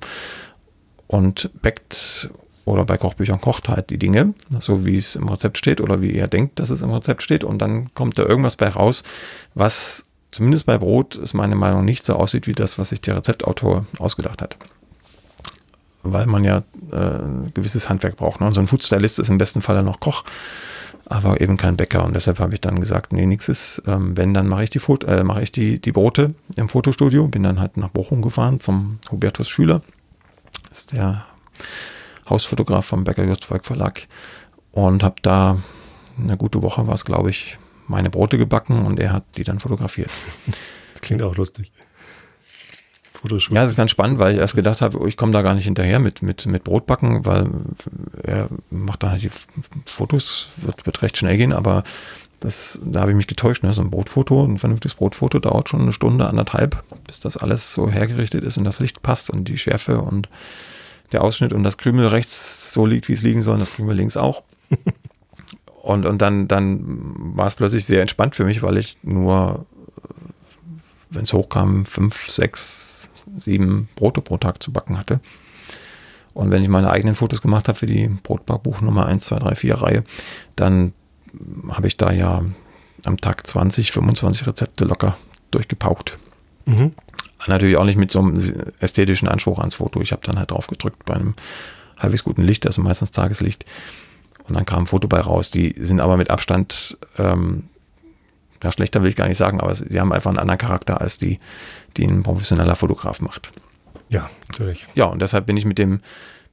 und backt oder bei Kochbüchern kocht halt die Dinge, so wie es im Rezept steht oder wie er denkt, dass es im Rezept steht. Und dann kommt da irgendwas bei raus, was zumindest bei Brot ist meine Meinung nicht so aussieht wie das, was sich der Rezeptautor ausgedacht hat. Weil man ja äh, gewisses Handwerk braucht. Ne? Und so ein Foodstylist ist im besten Falle noch Koch, aber eben kein Bäcker. Und deshalb habe ich dann gesagt, nee, nix ist. Ähm, wenn, dann mache ich die Foto, äh, mache ich die, die Brote im Fotostudio. Bin dann halt nach Bochum gefahren zum Hubertus Schüler. Das ist der Hausfotograf vom Bäcker Jutzvolk Verlag. Und habe da eine gute Woche war es, glaube ich, meine Brote gebacken und er hat die dann fotografiert. Das klingt auch lustig. Fotoshooting. Ja, das ist ganz spannend, weil ich erst gedacht habe, oh, ich komme da gar nicht hinterher mit, mit, mit Brotbacken, weil er macht dann halt die Fotos, wird, wird recht schnell gehen, aber das, da habe ich mich getäuscht. Ne? So ein Brotfoto, ein vernünftiges Brotfoto dauert schon eine Stunde, anderthalb, bis das alles so hergerichtet ist und das Licht passt und die Schärfe und der Ausschnitt und das Krümel rechts so liegt, wie es liegen soll, und das Krümel links auch. und, und dann, dann war es plötzlich sehr entspannt für mich, weil ich nur, wenn es hochkam, fünf, sechs, sieben Brote pro Tag zu backen hatte. Und wenn ich meine eigenen Fotos gemacht habe für die Brotbackbuch Nummer 1, 2, 3, 4 Reihe, dann habe ich da ja am Tag 20, 25 Rezepte locker durchgepaukt. Mhm. Natürlich auch nicht mit so einem ästhetischen Anspruch ans Foto. Ich habe dann halt drauf gedrückt bei einem halbwegs guten Licht, also meistens Tageslicht. Und dann kam ein Foto bei raus. Die sind aber mit Abstand, ähm, ja, schlechter will ich gar nicht sagen, aber sie haben einfach einen anderen Charakter als die, die ein professioneller Fotograf macht. Ja, natürlich. Ja, und deshalb bin ich mit dem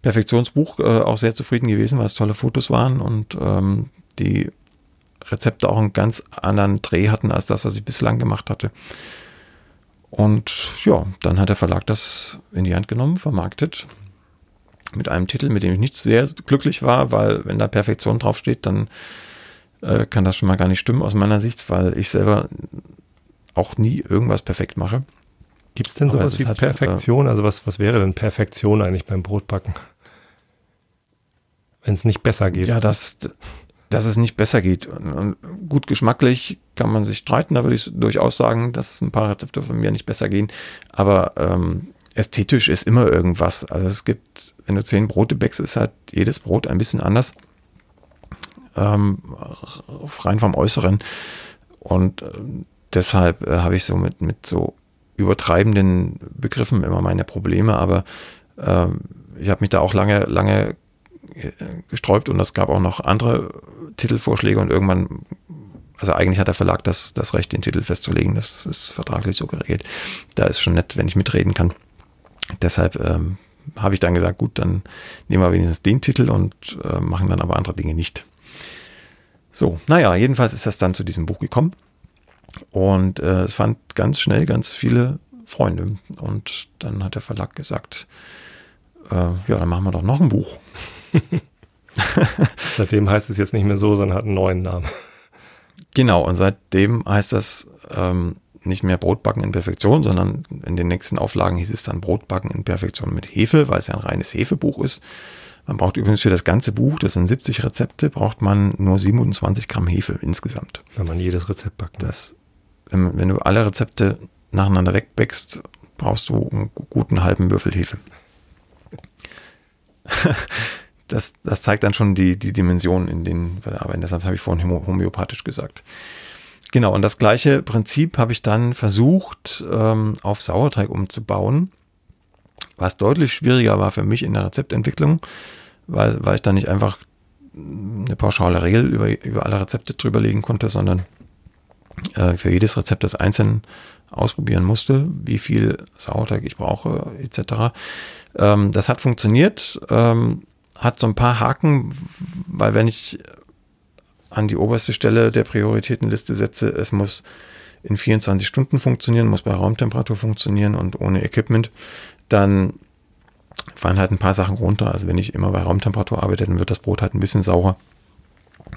Perfektionsbuch äh, auch sehr zufrieden gewesen, weil es tolle Fotos waren und ähm, die Rezepte auch einen ganz anderen Dreh hatten als das, was ich bislang gemacht hatte. Und ja, dann hat der Verlag das in die Hand genommen, vermarktet. Mit einem Titel, mit dem ich nicht sehr glücklich war, weil wenn da Perfektion draufsteht, dann äh, kann das schon mal gar nicht stimmen aus meiner Sicht, weil ich selber auch nie irgendwas perfekt mache. Gibt es denn sowas wie hat, Perfektion? Also was, was wäre denn Perfektion eigentlich beim Brotbacken? Wenn es nicht besser geht. Ja, das, dass es nicht besser geht. Und gut geschmacklich kann man sich streiten, da würde ich durchaus sagen, dass ein paar Rezepte von mir nicht besser gehen. Aber ähm, ästhetisch ist immer irgendwas. Also es gibt, wenn du zehn Brote backst, ist halt jedes Brot ein bisschen anders. Ähm, rein vom Äußeren. Und äh, deshalb äh, habe ich so mit, mit so übertreibenden Begriffen immer meine Probleme, aber äh, ich habe mich da auch lange, lange gesträubt und es gab auch noch andere Titelvorschläge und irgendwann, also eigentlich hat der Verlag das, das Recht, den Titel festzulegen. Das ist vertraglich so geregelt. Da ist schon nett, wenn ich mitreden kann. Deshalb ähm, habe ich dann gesagt, gut, dann nehmen wir wenigstens den Titel und äh, machen dann aber andere Dinge nicht. So, naja, jedenfalls ist das dann zu diesem Buch gekommen. Und äh, es fand ganz schnell ganz viele Freunde. Und dann hat der Verlag gesagt, äh, ja, dann machen wir doch noch ein Buch. seitdem heißt es jetzt nicht mehr so, sondern hat einen neuen Namen. Genau, und seitdem heißt das ähm, nicht mehr Brotbacken in Perfektion, sondern in den nächsten Auflagen hieß es dann Brotbacken in Perfektion mit Hefe, weil es ja ein reines Hefebuch ist. Man braucht übrigens für das ganze Buch, das sind 70 Rezepte, braucht man nur 27 Gramm Hefe insgesamt. Wenn man jedes Rezept backt. Das, wenn, wenn du alle Rezepte nacheinander wegbäckst, brauchst du einen guten halben Würfel Hefe. das, das zeigt dann schon die, die Dimension, in denen wir arbeiten. Deshalb habe ich vorhin homöopathisch gesagt. Genau, und das gleiche Prinzip habe ich dann versucht, ähm, auf Sauerteig umzubauen, was deutlich schwieriger war für mich in der Rezeptentwicklung, weil, weil ich da nicht einfach eine pauschale Regel über, über alle Rezepte drüberlegen konnte, sondern äh, für jedes Rezept das einzeln ausprobieren musste, wie viel Sauerteig ich brauche, etc. Ähm, das hat funktioniert. Ähm, hat so ein paar Haken, weil wenn ich an die oberste Stelle der Prioritätenliste setze, es muss in 24 Stunden funktionieren, muss bei Raumtemperatur funktionieren und ohne Equipment, dann fallen halt ein paar Sachen runter. Also wenn ich immer bei Raumtemperatur arbeite, dann wird das Brot halt ein bisschen saurer,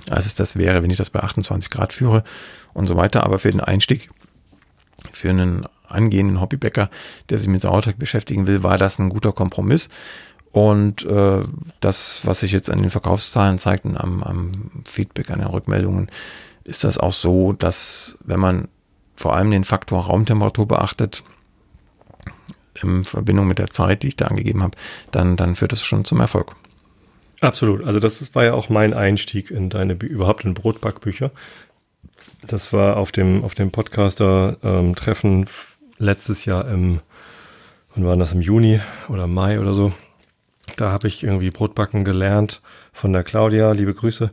als es das wäre, wenn ich das bei 28 Grad führe und so weiter. Aber für den Einstieg, für einen angehenden Hobbybäcker, der sich mit Sauerteig beschäftigen will, war das ein guter Kompromiss. Und äh, das, was sich jetzt an den Verkaufszahlen zeigt und am, am Feedback, an den Rückmeldungen, ist das auch so, dass wenn man vor allem den Faktor Raumtemperatur beachtet, in Verbindung mit der Zeit, die ich da angegeben habe, dann, dann führt das schon zum Erfolg. Absolut. Also das war ja auch mein Einstieg in deine, überhaupt in Brotbackbücher. Das war auf dem, auf dem Podcaster-Treffen ähm, letztes Jahr im, wann war das, im Juni oder Mai oder so. Da habe ich irgendwie Brotbacken gelernt von der Claudia, liebe Grüße.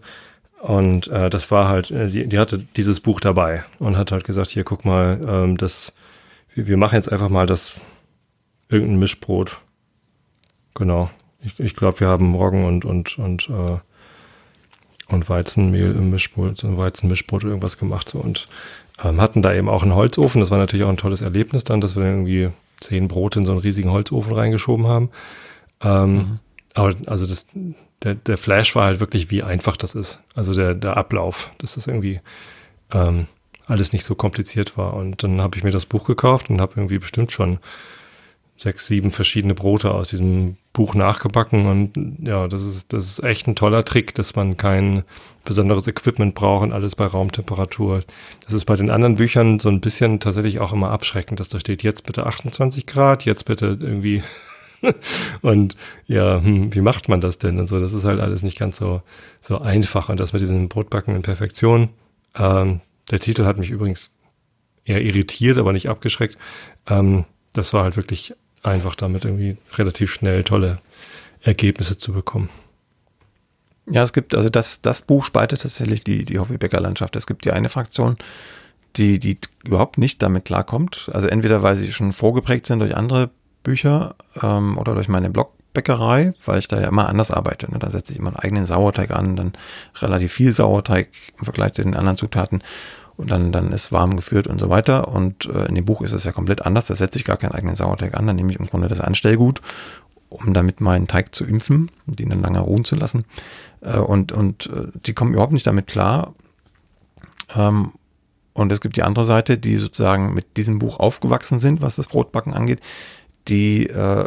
Und äh, das war halt, äh, sie, die hatte dieses Buch dabei und hat halt gesagt, hier guck mal, ähm, das, wir, wir machen jetzt einfach mal das irgendein Mischbrot. Genau. Ich, ich glaube, wir haben Roggen und und und äh, und Weizenmehl im Mischbrot, ein Weizenmischbrot irgendwas gemacht so, und ähm, hatten da eben auch einen Holzofen. Das war natürlich auch ein tolles Erlebnis dann, dass wir dann irgendwie zehn Brote in so einen riesigen Holzofen reingeschoben haben. Ähm, mhm. Aber also das, der, der Flash war halt wirklich, wie einfach das ist. Also der, der Ablauf, dass das irgendwie ähm, alles nicht so kompliziert war. Und dann habe ich mir das Buch gekauft und habe irgendwie bestimmt schon sechs, sieben verschiedene Brote aus diesem Buch nachgebacken und ja, das ist, das ist echt ein toller Trick, dass man kein besonderes Equipment braucht und alles bei Raumtemperatur. Das ist bei den anderen Büchern so ein bisschen tatsächlich auch immer abschreckend, dass da steht, jetzt bitte 28 Grad, jetzt bitte irgendwie und ja, hm, wie macht man das denn und so? Das ist halt alles nicht ganz so, so einfach und das mit diesem Brotbacken in Perfektion. Ähm, der Titel hat mich übrigens eher irritiert, aber nicht abgeschreckt. Ähm, das war halt wirklich einfach damit irgendwie relativ schnell tolle Ergebnisse zu bekommen. Ja, es gibt, also das, das Buch spaltet tatsächlich die, die Hobbybäckerlandschaft. Es gibt die eine Fraktion, die, die überhaupt nicht damit klarkommt. Also entweder weil sie schon vorgeprägt sind durch andere Bücher ähm, oder durch meine Blogbäckerei, weil ich da ja immer anders arbeite. Ne? Da setze ich immer einen eigenen Sauerteig an, dann relativ viel Sauerteig im Vergleich zu den anderen Zutaten und dann, dann ist warm geführt und so weiter. Und äh, in dem Buch ist es ja komplett anders. Da setze ich gar keinen eigenen Sauerteig an. Dann nehme ich im Grunde das Anstellgut, um damit meinen Teig zu impfen, den dann lange ruhen zu lassen. Äh, und und äh, die kommen überhaupt nicht damit klar. Ähm, und es gibt die andere Seite, die sozusagen mit diesem Buch aufgewachsen sind, was das Brotbacken angeht. Die äh,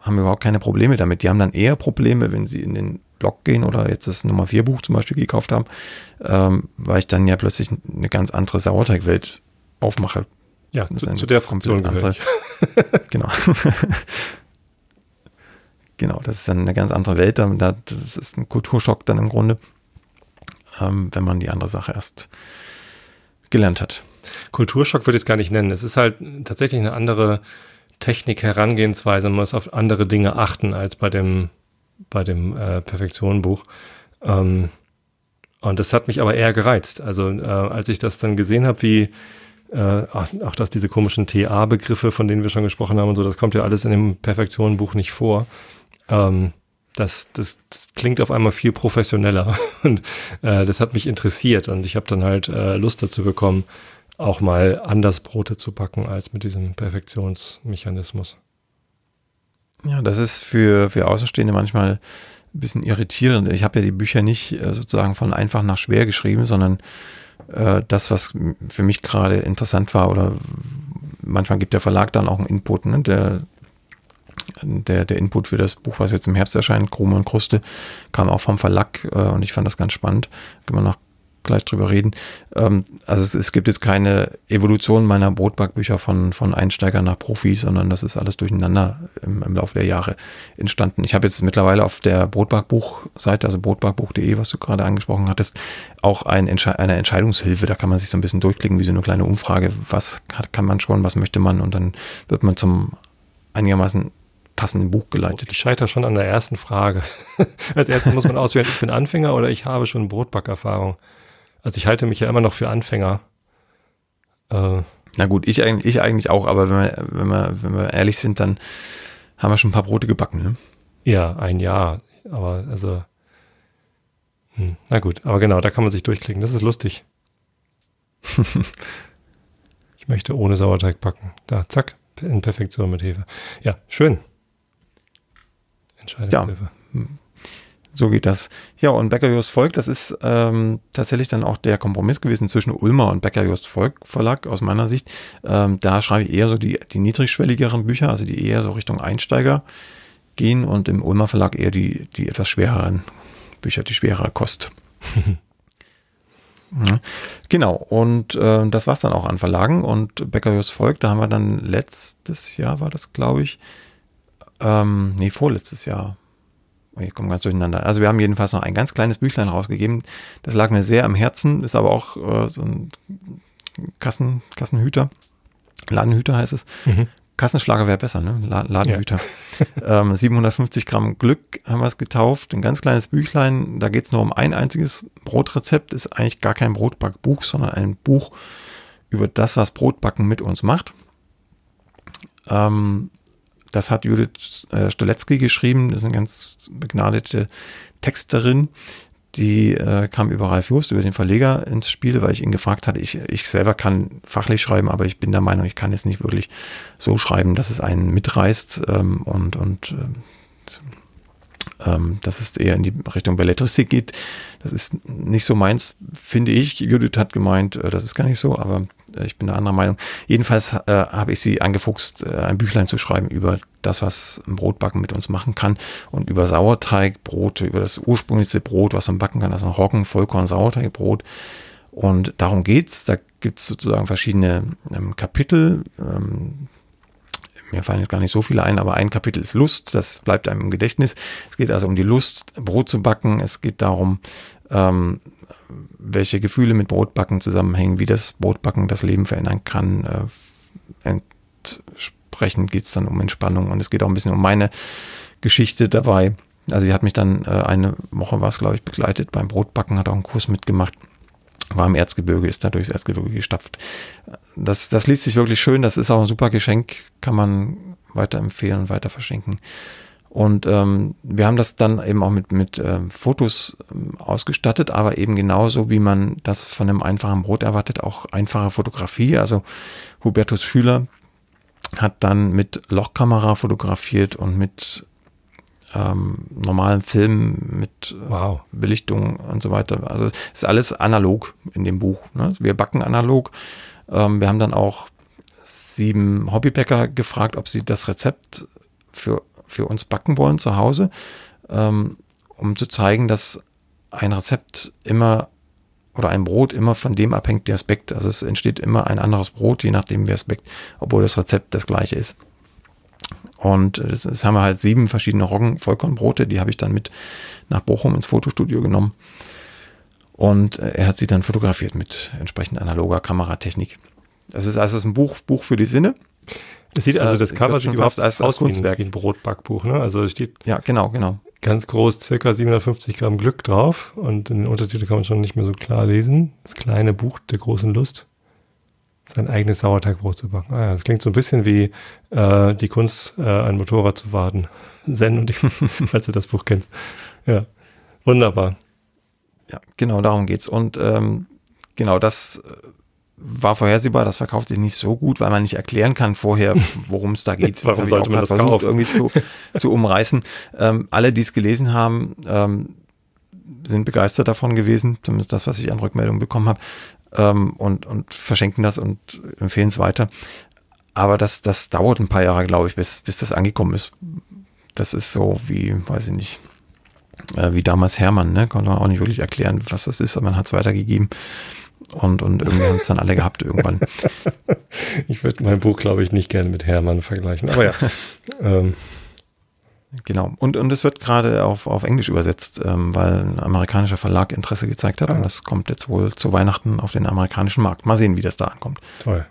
haben überhaupt keine Probleme damit. Die haben dann eher Probleme, wenn sie in den Blog gehen oder jetzt das Nummer 4 Buch zum Beispiel gekauft haben, ähm, weil ich dann ja plötzlich eine ganz andere Sauerteigwelt aufmache. Ja, zu, zu, der Funktion andere. genau. genau, das ist dann eine ganz andere Welt. Das ist ein Kulturschock dann im Grunde, ähm, wenn man die andere Sache erst gelernt hat. Kulturschock würde ich es gar nicht nennen. Es ist halt tatsächlich eine andere Technik, Herangehensweise. Man muss auf andere Dinge achten als bei dem bei dem äh, Perfektion-Buch. Ähm, und das hat mich aber eher gereizt. Also äh, als ich das dann gesehen habe, wie äh, auch, dass diese komischen TA-Begriffe, von denen wir schon gesprochen haben und so, das kommt ja alles in dem Perfektion-Buch nicht vor. Ähm, das, das, das, klingt auf einmal viel professioneller und äh, das hat mich interessiert und ich habe dann halt äh, Lust dazu bekommen, auch mal anders Brote zu backen als mit diesem Perfektionsmechanismus. Ja, das ist für, für Außenstehende manchmal ein bisschen irritierend. Ich habe ja die Bücher nicht äh, sozusagen von einfach nach schwer geschrieben, sondern äh, das, was für mich gerade interessant war oder manchmal gibt der Verlag dann auch einen Input, ne? der, der, der Input für das Buch, was jetzt im Herbst erscheint, Krume und Kruste, kam auch vom Verlag äh, und ich fand das ganz spannend. Kann man noch gleich drüber reden. Ähm, also es, es, gibt jetzt keine Evolution meiner Brotbackbücher von, von Einsteiger nach Profi, sondern das ist alles durcheinander im, im Laufe der Jahre entstanden. Ich habe jetzt mittlerweile auf der Brotbackbuch-Seite, also brotbackbuch.de, was du gerade angesprochen hattest, auch ein Entsche eine Entscheidungshilfe. Da kann man sich so ein bisschen durchklicken, wie so eine kleine Umfrage. Was kann man schon, was möchte man? Und dann wird man zum einigermaßen passenden Buch geleitet. Ich scheitere schon an der ersten Frage. Als erstes muss man auswählen, ich bin Anfänger oder ich habe schon Brotbackerfahrung. Also ich halte mich ja immer noch für Anfänger. Äh, Na gut, ich eigentlich, ich eigentlich auch, aber wenn wir, wenn, wir, wenn wir ehrlich sind, dann haben wir schon ein paar Brote gebacken, ne? Ja, ein Jahr. Aber also. Hm, na gut, aber genau, da kann man sich durchklicken. Das ist lustig. ich möchte ohne Sauerteig backen. Da, zack, in Perfektion mit Hefe. Ja, schön. Entscheidungshilfe. Ja. So geht das. Ja, und Becker Just Volk, das ist ähm, tatsächlich dann auch der Kompromiss gewesen zwischen Ulmer und Becker Just Volk Verlag aus meiner Sicht. Ähm, da schreibe ich eher so die, die niedrigschwelligeren Bücher, also die eher so Richtung Einsteiger gehen und im Ulmer Verlag eher die, die etwas schwereren Bücher, die schwerere Kost. ja. Genau, und äh, das war es dann auch an Verlagen und Becker Just Volk, da haben wir dann letztes Jahr, war das glaube ich, ähm, nee, vorletztes Jahr, ich komme ganz durcheinander. Also wir haben jedenfalls noch ein ganz kleines Büchlein rausgegeben. Das lag mir sehr am Herzen, ist aber auch äh, so ein Kassen, Kassenhüter. Ladenhüter heißt es. Mhm. Kassenschlager wäre besser, ne? Ladenhüter. Ja. ähm, 750 Gramm Glück haben wir es getauft. Ein ganz kleines Büchlein. Da geht es nur um ein einziges Brotrezept. Ist eigentlich gar kein Brotbackbuch, sondern ein Buch über das, was Brotbacken mit uns macht. Ähm, das hat Judith äh, Stolecki geschrieben. Das ist eine ganz begnadete Texterin. Die äh, kam über Ralf Just, über den Verleger ins Spiel, weil ich ihn gefragt hatte. Ich, ich selber kann fachlich schreiben, aber ich bin der Meinung, ich kann jetzt nicht wirklich so schreiben, dass es einen mitreißt ähm, und, und äh, ähm, dass es eher in die Richtung Belletristik geht. Das ist nicht so meins, finde ich. Judith hat gemeint, äh, das ist gar nicht so, aber ich bin der anderer Meinung. Jedenfalls äh, habe ich sie angefuchst, äh, ein Büchlein zu schreiben über das, was ein Brotbacken mit uns machen kann und über Sauerteigbrote, über das ursprünglichste Brot, was man backen kann, also Roggen, Vollkorn, Sauerteigbrot. Und darum geht's. Da gibt's sozusagen verschiedene ähm, Kapitel. Ähm, mir fallen jetzt gar nicht so viele ein, aber ein Kapitel ist Lust, das bleibt einem im Gedächtnis. Es geht also um die Lust, Brot zu backen. Es geht darum, ähm, welche Gefühle mit Brotbacken zusammenhängen, wie das Brotbacken das Leben verändern kann. Äh, entsprechend geht es dann um Entspannung und es geht auch ein bisschen um meine Geschichte dabei. Also sie hat mich dann äh, eine Woche war es, glaube ich, begleitet beim Brotbacken, hat auch einen Kurs mitgemacht war im Erzgebirge, ist da durchs Erzgebirge gestapft. Das, das liest sich wirklich schön, das ist auch ein super Geschenk, kann man weiterempfehlen, weiter verschenken. Und ähm, wir haben das dann eben auch mit, mit äh, Fotos ähm, ausgestattet, aber eben genauso, wie man das von einem einfachen Brot erwartet, auch einfache Fotografie. Also Hubertus Schüler hat dann mit Lochkamera fotografiert und mit ähm, normalen Filmen mit äh, wow. Belichtung und so weiter. Also es ist alles analog in dem Buch. Ne? Wir backen analog. Ähm, wir haben dann auch sieben Hobbybäcker gefragt, ob sie das Rezept für, für uns backen wollen zu Hause, ähm, um zu zeigen, dass ein Rezept immer oder ein Brot immer von dem abhängt, der Aspekt. Also es entsteht immer ein anderes Brot, je nachdem, wer Aspekt, obwohl das Rezept das gleiche ist. Und das, das haben wir halt sieben verschiedene Roggen Vollkornbrote, die habe ich dann mit nach Bochum ins Fotostudio genommen. Und äh, er hat sie dann fotografiert mit entsprechend analoger Kameratechnik. Das ist also ein Buch, Buch für die Sinne. Es sieht also das Cover sieht fast als, als Kunstwerk. Wie ein, Brotbackbuch, ne? Also es steht ja genau, genau ganz groß circa 750 Gramm Glück drauf und in den Untertitel kann man schon nicht mehr so klar lesen. Das kleine Buch der großen Lust sein eigenes Sauerteigbrot zu backen. Ah ja, das klingt so ein bisschen wie äh, die Kunst, äh, ein Motorrad zu warten. Zen und ich, falls du das Buch kennst. Ja, wunderbar. Ja, genau, darum geht's. Und ähm, genau, das äh, war vorhersehbar, das verkauft sich nicht so gut, weil man nicht erklären kann vorher, worum es da geht. Warum sollte man das versucht, kaufen? irgendwie zu, zu umreißen. Ähm, alle, die es gelesen haben, ähm, sind begeistert davon gewesen, zumindest das, was ich an Rückmeldungen bekommen habe ähm, und, und verschenken das und empfehlen es weiter. Aber das, das dauert ein paar Jahre, glaube ich, bis, bis das angekommen ist. Das ist so wie, weiß ich nicht, äh, wie damals Hermann, ne? Konnte man auch nicht wirklich erklären, was das ist, aber man hat es weitergegeben. Und, und irgendwie haben es dann alle gehabt irgendwann. Ich würde mein Buch, glaube ich, nicht gerne mit Hermann vergleichen. Aber ja. ähm. Genau. Und, und es wird gerade auf, auf Englisch übersetzt, ähm, weil ein amerikanischer Verlag Interesse gezeigt hat. Ah. Und das kommt jetzt wohl zu Weihnachten auf den amerikanischen Markt. Mal sehen, wie das da ankommt. Toll.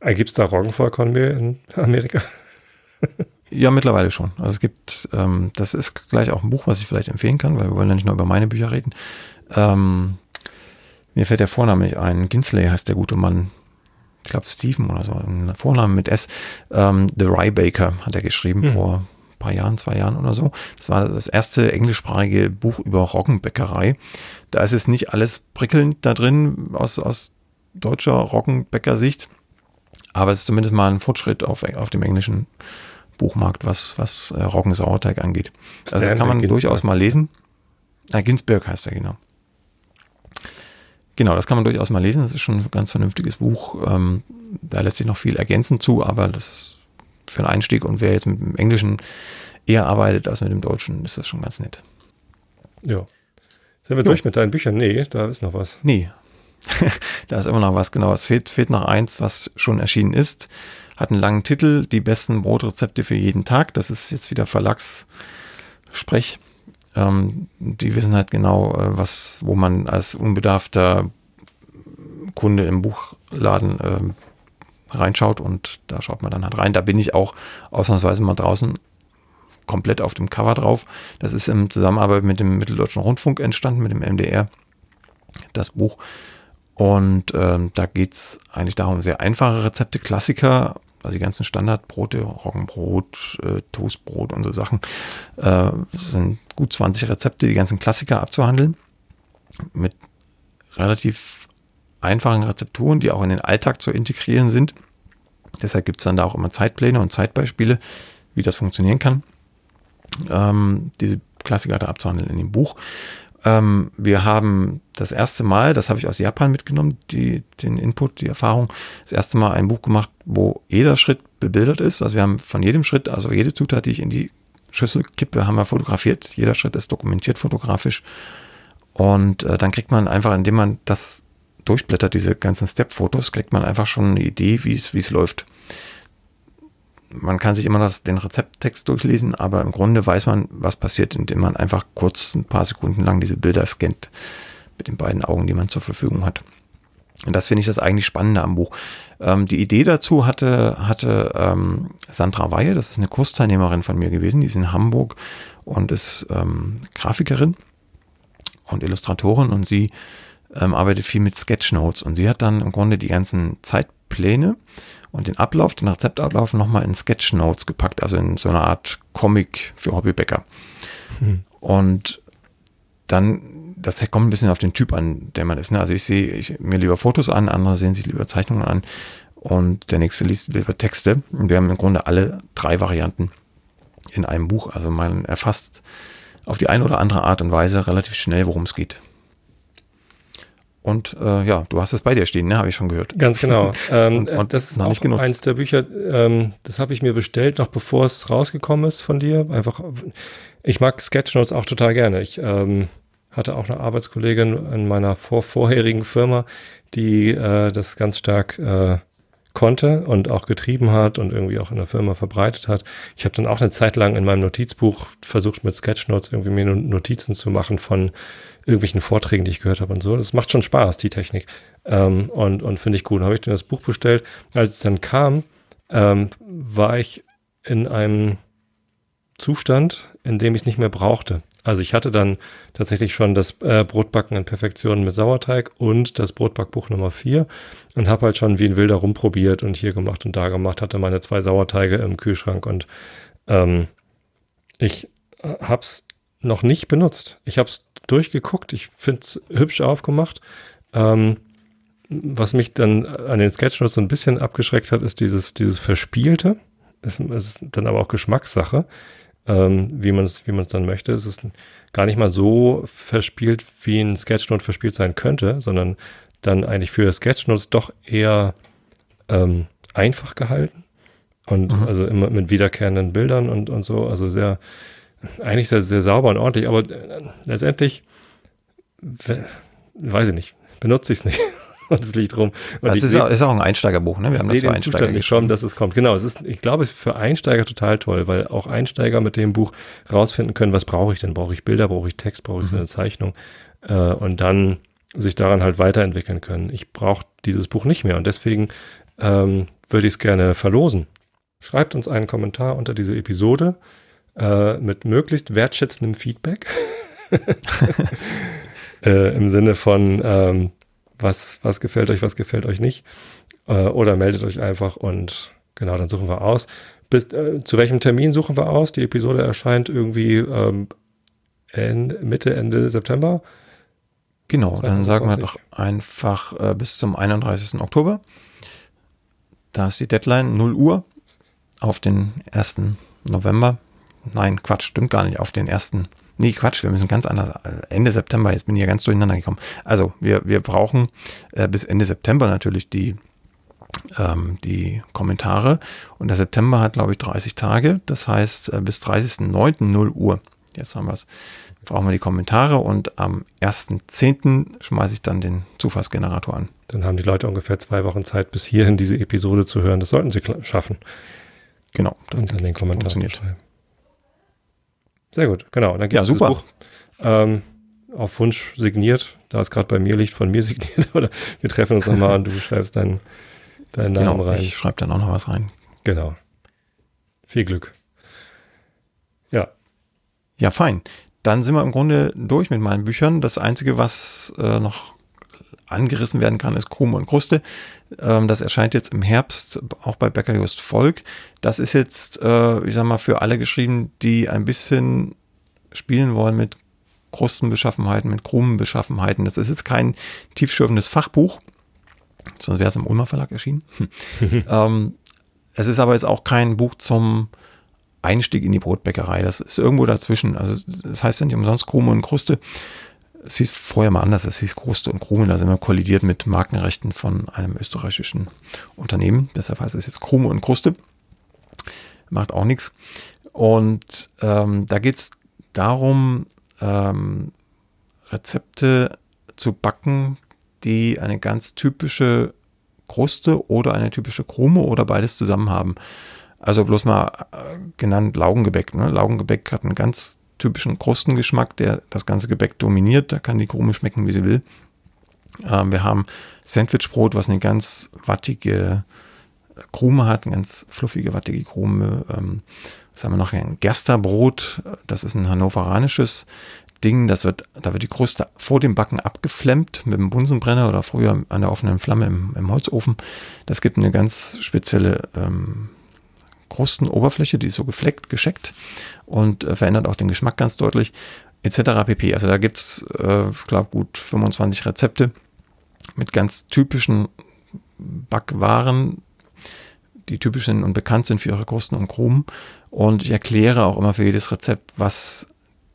Äh, Gibt es da Roggenvollkornmehl in Amerika? ja, mittlerweile schon. Also es gibt, ähm, das ist gleich auch ein Buch, was ich vielleicht empfehlen kann, weil wir wollen ja nicht nur über meine Bücher reden. Ähm, mir fällt der Vorname nicht ein. Ginsley heißt der gute Mann. Ich glaube Stephen oder so. Ein Vorname mit S. Ähm, The Rye Baker hat er geschrieben hm. vor paar Jahren, zwei Jahren oder so. Das war das erste englischsprachige Buch über Roggenbäckerei. Da ist es nicht alles prickelnd da drin aus, aus deutscher Roggenbäckersicht, aber es ist zumindest mal ein Fortschritt auf, auf dem englischen Buchmarkt, was, was äh, Roggensauerteig angeht. Also das kann man Ginsberg. durchaus mal lesen. Ah, Ginsberg heißt er, genau. Genau, das kann man durchaus mal lesen. Das ist schon ein ganz vernünftiges Buch. Ähm, da lässt sich noch viel ergänzen zu, aber das ist für einen Einstieg und wer jetzt mit dem Englischen eher arbeitet als mit dem Deutschen, ist das schon ganz nett. Ja. Sind wir jo. durch mit deinen Büchern? Nee, da ist noch was. Nee. da ist immer noch was, genau. Es fehlt, fehlt noch eins, was schon erschienen ist. Hat einen langen Titel, die besten Brotrezepte für jeden Tag. Das ist jetzt wieder Verlagssprech. Ähm, die wissen halt genau, äh, was, wo man als unbedarfter Kunde im Buchladen äh, reinschaut und da schaut man dann halt rein. Da bin ich auch ausnahmsweise mal draußen komplett auf dem Cover drauf. Das ist im Zusammenarbeit mit dem Mitteldeutschen Rundfunk entstanden, mit dem MDR, das Buch. Und ähm, da geht es eigentlich darum, sehr einfache Rezepte, Klassiker, also die ganzen Standardbrote, Roggenbrot, äh, Toastbrot und so Sachen. Äh, sind gut 20 Rezepte, die ganzen Klassiker abzuhandeln. Mit relativ einfachen Rezepturen, die auch in den Alltag zu integrieren sind. Deshalb gibt es dann da auch immer Zeitpläne und Zeitbeispiele, wie das funktionieren kann. Ähm, diese Klassiker da abzuhandeln in dem Buch. ähm, wir haben das erste Mal, das habe ich aus Japan mitgenommen, die, den Input, die Erfahrung, das erste Mal ein Buch gemacht, wo jeder Schritt bebildert ist. Also wir haben von jedem Schritt, also jede Zutat, die ich in die Schüssel kippe, haben wir fotografiert. Jeder Schritt ist dokumentiert fotografisch. Und äh, dann kriegt man einfach, indem man das durchblättert, diese ganzen Step-Fotos, kriegt man einfach schon eine Idee, wie es läuft. Man kann sich immer das, den Rezepttext durchlesen, aber im Grunde weiß man, was passiert, indem man einfach kurz ein paar Sekunden lang diese Bilder scannt mit den beiden Augen, die man zur Verfügung hat. Und das finde ich das eigentlich Spannende am Buch. Ähm, die Idee dazu hatte, hatte ähm, Sandra Weihe, das ist eine Kursteilnehmerin von mir gewesen, die ist in Hamburg und ist ähm, Grafikerin und Illustratorin und sie ähm, arbeitet viel mit Sketchnotes und sie hat dann im Grunde die ganzen Zeitpläne und den Ablauf, den Rezeptablauf nochmal in Sketchnotes gepackt, also in so eine Art Comic für Hobbybäcker. Hm. Und dann, das kommt ein bisschen auf den Typ an, der man ist. Ne? Also ich sehe ich, mir lieber Fotos an, andere sehen sich lieber Zeichnungen an und der nächste liest lieber Texte. Und wir haben im Grunde alle drei Varianten in einem Buch. Also man erfasst auf die eine oder andere Art und Weise relativ schnell, worum es geht. Und äh, ja, du hast es bei dir stehen, ne? Habe ich schon gehört. Ganz genau. ähm, und, und, das ist noch auch eins der Bücher, ähm, das habe ich mir bestellt, noch bevor es rausgekommen ist von dir. Einfach, ich mag Sketchnotes auch total gerne. Ich ähm, hatte auch eine Arbeitskollegin in meiner vor vorherigen Firma, die äh, das ganz stark äh, konnte und auch getrieben hat und irgendwie auch in der Firma verbreitet hat. Ich habe dann auch eine Zeit lang in meinem Notizbuch versucht, mit Sketchnotes irgendwie mir Notizen zu machen von irgendwelchen Vorträgen, die ich gehört habe und so. Das macht schon Spaß, die Technik. Ähm, und und finde ich gut. Dann habe ich dann das Buch bestellt. Als es dann kam, ähm, war ich in einem Zustand, in dem ich es nicht mehr brauchte. Also ich hatte dann tatsächlich schon das äh, Brotbacken in Perfektion mit Sauerteig und das Brotbackbuch Nummer 4 und habe halt schon wie ein Wilder rumprobiert und hier gemacht und da gemacht, hatte meine zwei Sauerteige im Kühlschrank und ähm, ich äh, habe es noch nicht benutzt. Ich habe es durchgeguckt, ich finde es hübsch aufgemacht. Ähm, was mich dann an den Sketchnotes so ein bisschen abgeschreckt hat, ist dieses, dieses Verspielte. Es ist dann aber auch Geschmackssache ähm, wie man es wie man es dann möchte. Es ist gar nicht mal so verspielt, wie ein Sketchnote verspielt sein könnte, sondern dann eigentlich für Sketchnotes doch eher ähm, einfach gehalten und mhm. also immer mit wiederkehrenden Bildern und, und so, also sehr, eigentlich sehr, sehr sauber und ordentlich, aber äh, letztendlich, weiß ich nicht, benutze ich es nicht. und es liegt rum. Und das ist, auch, ist, auch, ein Einsteigerbuch, ne? Wir haben das für Einsteiger nicht schon, dass es kommt. Genau, es ist, ich glaube, es ist für Einsteiger total toll, weil auch Einsteiger mit dem Buch rausfinden können, was brauche ich denn? Brauche ich Bilder, brauche ich Text, brauche ich so eine mhm. Zeichnung? Äh, und dann sich daran halt weiterentwickeln können. Ich brauche dieses Buch nicht mehr und deswegen ähm, würde ich es gerne verlosen. Schreibt uns einen Kommentar unter diese Episode äh, mit möglichst wertschätzendem Feedback. äh, Im Sinne von, ähm, was, was gefällt euch, was gefällt euch nicht. Äh, oder meldet euch einfach und genau, dann suchen wir aus. Bis, äh, zu welchem Termin suchen wir aus? Die Episode erscheint irgendwie ähm, Ende, Mitte, Ende September. Genau, dann sagen wir doch einfach äh, bis zum 31. Oktober. Da ist die Deadline 0 Uhr auf den 1. November. Nein, Quatsch, stimmt gar nicht. Auf den 1. Nee, Quatsch, wir müssen ganz anders. Ende September, jetzt bin ich ja ganz durcheinander gekommen. Also, wir, wir brauchen äh, bis Ende September natürlich die, ähm, die Kommentare. Und der September hat, glaube ich, 30 Tage. Das heißt, äh, bis 30.09. 0 Uhr. Jetzt haben wir es. Brauchen wir die Kommentare und am 1.10. schmeiße ich dann den Zufallsgenerator an. Dann haben die Leute ungefähr zwei Wochen Zeit, bis hierhin diese Episode zu hören. Das sollten sie schaffen. Genau. Das und dann den Kommentar zu schreiben. Sehr gut, genau. Und dann ja, super. Buch ähm, auf Wunsch signiert, da es gerade bei mir liegt, von mir signiert. Oder wir treffen uns nochmal und du schreibst deinen, deinen Namen genau, rein. Ich schreibe dann auch noch was rein. Genau. Viel Glück. Ja. Ja, fein. Dann sind wir im Grunde durch mit meinen Büchern. Das Einzige, was äh, noch angerissen werden kann, ist Krume und Kruste. Ähm, das erscheint jetzt im Herbst auch bei Becker Just Volk. Das ist jetzt, äh, ich sag mal, für alle geschrieben, die ein bisschen spielen wollen mit Krustenbeschaffenheiten, mit Krumenbeschaffenheiten. Das ist jetzt kein tiefschürfendes Fachbuch, sonst wäre es im Ulmer Verlag erschienen. ähm, es ist aber jetzt auch kein Buch zum Einstieg in die Brotbäckerei. Das ist irgendwo dazwischen. Also das heißt ja nicht umsonst Krume und Kruste Es hieß vorher mal anders, es hieß Kruste und Krume, da sind wir kollidiert mit Markenrechten von einem österreichischen Unternehmen. Deshalb heißt es jetzt Krume und Kruste. Macht auch nichts. Und ähm, da geht es darum, ähm, Rezepte zu backen, die eine ganz typische Kruste oder eine typische Krume oder beides zusammen haben. Also bloß mal äh, genannt Laugengebäck. Ne? Laugengebäck hat einen ganz typischen Krustengeschmack, der das ganze Gebäck dominiert. Da kann die Krume schmecken, wie sie will. Ähm, wir haben Sandwichbrot, was eine ganz wattige Krume hat, eine ganz fluffige, wattige Krume. Ähm, was haben wir noch? Ein Gersterbrot, das ist ein hannoveranisches Ding, das wird, da wird die Kruste vor dem Backen abgeflemmt mit einem Bunsenbrenner oder früher an der offenen Flamme im, im Holzofen. Das gibt eine ganz spezielle ähm, Krustenoberfläche, die ist so gefleckt, gescheckt und äh, verändert auch den Geschmack ganz deutlich, etc. pp. Also da gibt es, äh, glaube gut 25 Rezepte mit ganz typischen Backwaren, die typisch sind und bekannt sind für ihre Krusten und Krumen. Und ich erkläre auch immer für jedes Rezept, was